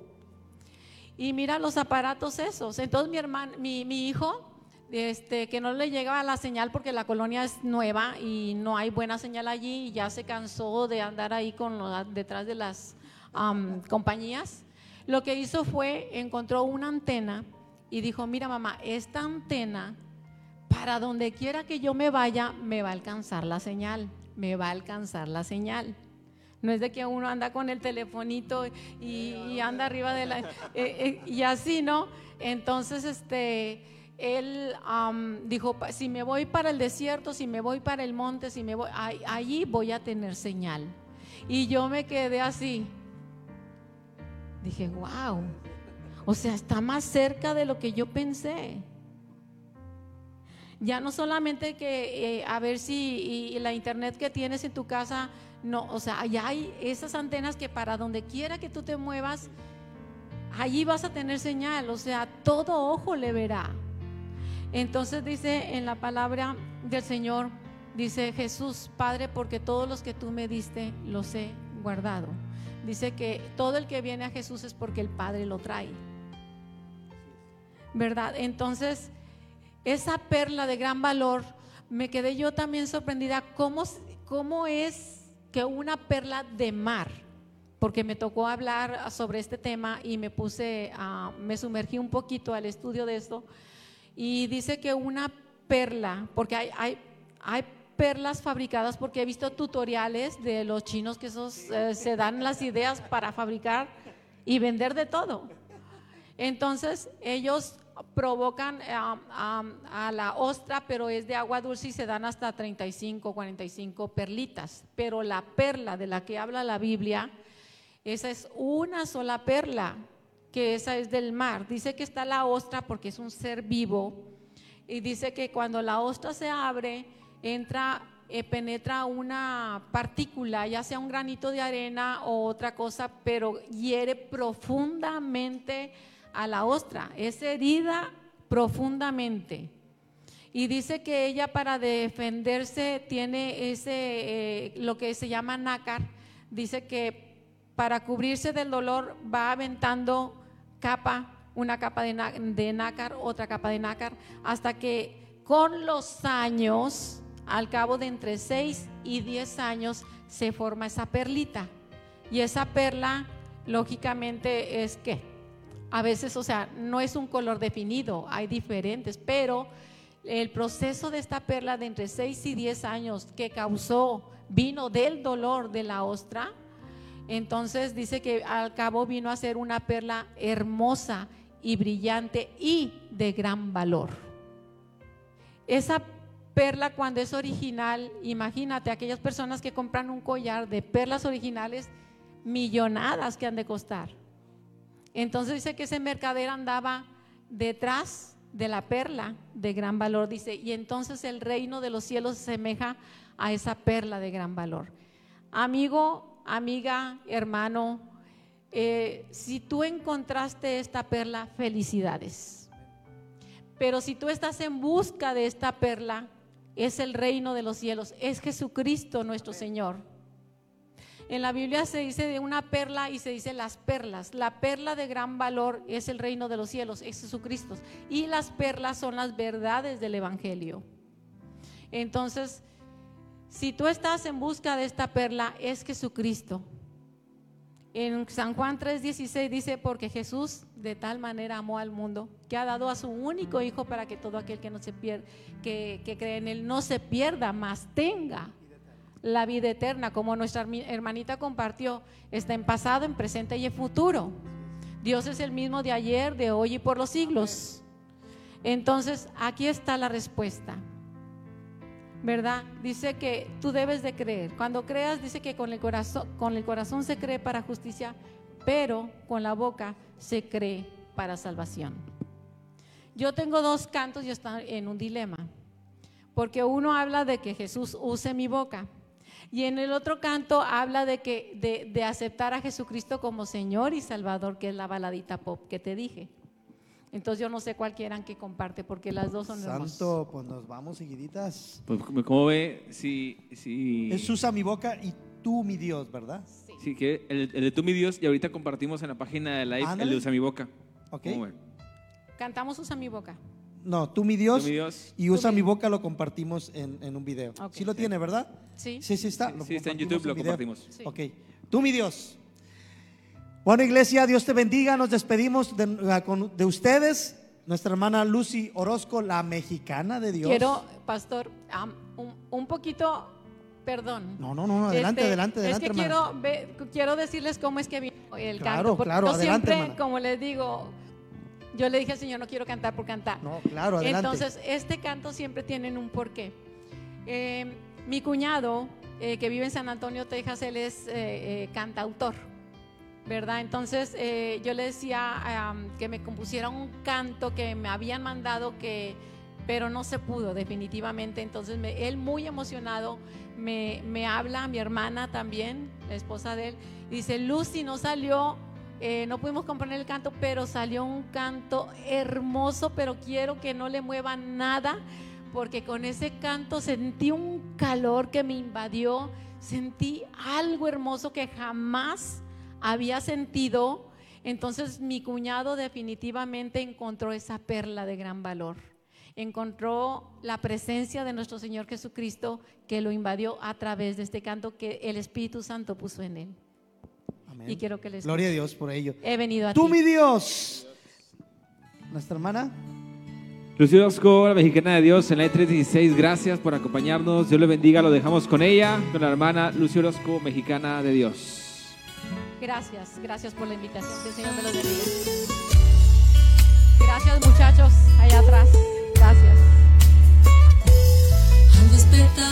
Y mira los aparatos esos. Entonces mi hermano, mi, mi hijo, este, que no le llegaba la señal porque la colonia es nueva y no hay buena señal allí y ya se cansó de andar ahí con detrás de las compañías. Lo que hizo fue encontró una antena y dijo, mira mamá, esta antena para donde quiera que yo me vaya me va a alcanzar la señal, me va a alcanzar la señal. No es de que uno anda con el telefonito y, anda arriba de la... eh, eh, y así, ¿no? Entonces, este, él dijo, "Pa- si me voy para el desierto, si me voy para el monte, si me voy, ahí- allí voy a tener señal. Y yo me quedé así. Dije, wow. O sea, está más cerca de lo que yo pensé. Ya no solamente que eh, a ver si y- la internet que tienes en tu casa, no, o sea, ya hay esas antenas que para donde quiera que tú te muevas, allí vas a tener señal, o sea, todo ojo le verá. Entonces dice en la palabra del Señor, dice Jesús, Padre, porque todos los que tú me diste los he guardado. Dice que todo el que viene a Jesús es porque el Padre lo trae. ¿Verdad? Entonces, esa perla de gran valor, me quedé yo también sorprendida cómo, cómo es que una perla de mar, porque me tocó hablar sobre este tema y me puse, a, me sumergí un poquito al estudio de esto, y dice que una perla, porque hay, hay, hay perlas fabricadas, porque he visto tutoriales de los chinos que esos eh, se dan las ideas para fabricar y vender de todo. Entonces ellos provocan a la ostra, pero es de agua dulce y se dan hasta 35, 45 perlitas. Pero la perla de la que habla la Biblia, esa es una sola perla, que esa es del mar. Dice que está la ostra porque es un ser vivo. Y dice que cuando la ostra se abre, entra, eh, penetra una partícula, ya sea un granito de arena o otra cosa, pero hiere profundamente a la ostra, es herida profundamente. Y dice que ella para defenderse tiene ese, eh, lo que se llama nácar, dice que para cubrirse del dolor va aventando capa, una capa de, de nácar, otra capa de nácar, hasta que con los años, al cabo de entre 6 y 10 años, se forma esa perlita. Y esa perla, lógicamente, es que a veces, o sea, no es un color definido, hay diferentes, pero el proceso de esta perla de entre 6 y 10 años que causó, vino del dolor de la ostra, entonces dice que al cabo vino a ser una perla hermosa y brillante y de gran valor. Esa perla cuando es original, imagínate, aquellas personas que compran un collar de perlas originales, millonadas que han de costar. Entonces dice que ese mercader andaba detrás de la perla de gran valor, dice, y entonces el reino de los cielos se asemeja a esa perla de gran valor. Amigo, amiga, hermano, eh, si tú encontraste esta perla, felicidades. Pero si tú estás en busca de esta perla, es el reino de los cielos, es Jesucristo nuestro Señor. En la Biblia se dice de una perla y se dice las perlas. La perla de gran valor es el reino de los cielos, es Jesucristo. Y las perlas son las verdades del Evangelio. Entonces, si tú estás en busca de esta perla, es Jesucristo. En San Juan 3:16 dice, porque Jesús de tal manera amó al mundo, que ha dado a su único Hijo para que todo aquel que, no se pierde, que, que cree en Él no se pierda, mas tenga la vida eterna, como nuestra hermanita compartió, está en pasado, en presente y en futuro. Dios es el mismo de ayer, de hoy y por los siglos. Entonces, aquí está la respuesta. ¿Verdad? Dice que tú debes de creer. Cuando creas, dice que con el corazón, con el corazón se cree para justicia, pero con la boca se cree para salvación. Yo tengo dos cantos y estoy en un dilema. Porque uno habla de que Jesús use mi boca y en el otro canto habla de, que, de, aceptar a Jesucristo como Señor y Salvador, que es la baladita pop que te dije. Entonces yo no sé cuál quieran que comparte, porque las dos son Santo, pues nos vamos seguiditas. Pues como ve, si, si... Es usa mi boca y tú mi Dios, ¿verdad? Sí, que el, de tú mi Dios, y ahorita compartimos en la página de live el de usa mi boca. Ok. Cantamos usa mi boca. No, tú mi Dios, y usa mi boca lo compartimos en, un video. Sí lo tiene, ¿verdad? Sí. Sí, sí está. Sí, está en YouTube, lo compartimos. Ok. Tú mi Dios. Bueno, iglesia, Dios te bendiga. Nos despedimos de, de ustedes. Nuestra hermana Lucy Orozco, la mexicana de Dios. Quiero, pastor, un, poquito Perdón. No, no, no, adelante, este, adelante, adelante. Es que quiero, quiero decirles cómo es que vino el claro, canto. Claro, adelante, siempre, como les digo, yo le dije al Señor, no quiero cantar por cantar. No, claro, adelante. Entonces, este canto siempre tiene un porqué. Eh, mi cuñado, eh, que vive en San Antonio, Texas, él es eh, cantautor, ¿verdad? Entonces, yo le decía que me compusiera un canto que me habían mandado que pero no se pudo definitivamente. Entonces él muy emocionado me, me, habla, mi hermana también, la esposa de él, dice, Lucy, no salió Eh, no pudimos componer el canto, pero salió un canto hermoso, pero quiero que no le muevan nada, porque con ese canto sentí un calor que me invadió, sentí algo hermoso que jamás había sentido. Entonces mi cuñado definitivamente encontró esa perla de gran valor. Encontró la presencia de nuestro Señor Jesucristo que lo invadió a través de este canto que el Espíritu Santo puso en él. Amén. Y quiero que les Gloria a Dios por ello. he venido a Tú, ti. mi Dios. Nuestra hermana. Lucía Orozco, la mexicana de Dios en la E316, gracias por acompañarnos. Dios le bendiga, lo dejamos con ella, con la hermana Lucía Orozco, mexicana de Dios. Gracias, gracias por la invitación. Que el Señor me los bendiga. Gracias muchachos, allá atrás. Gracias. Al despertar,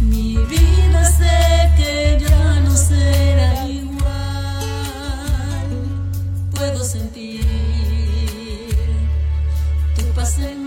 mi vida no será igual. Puedo sentir tu paz en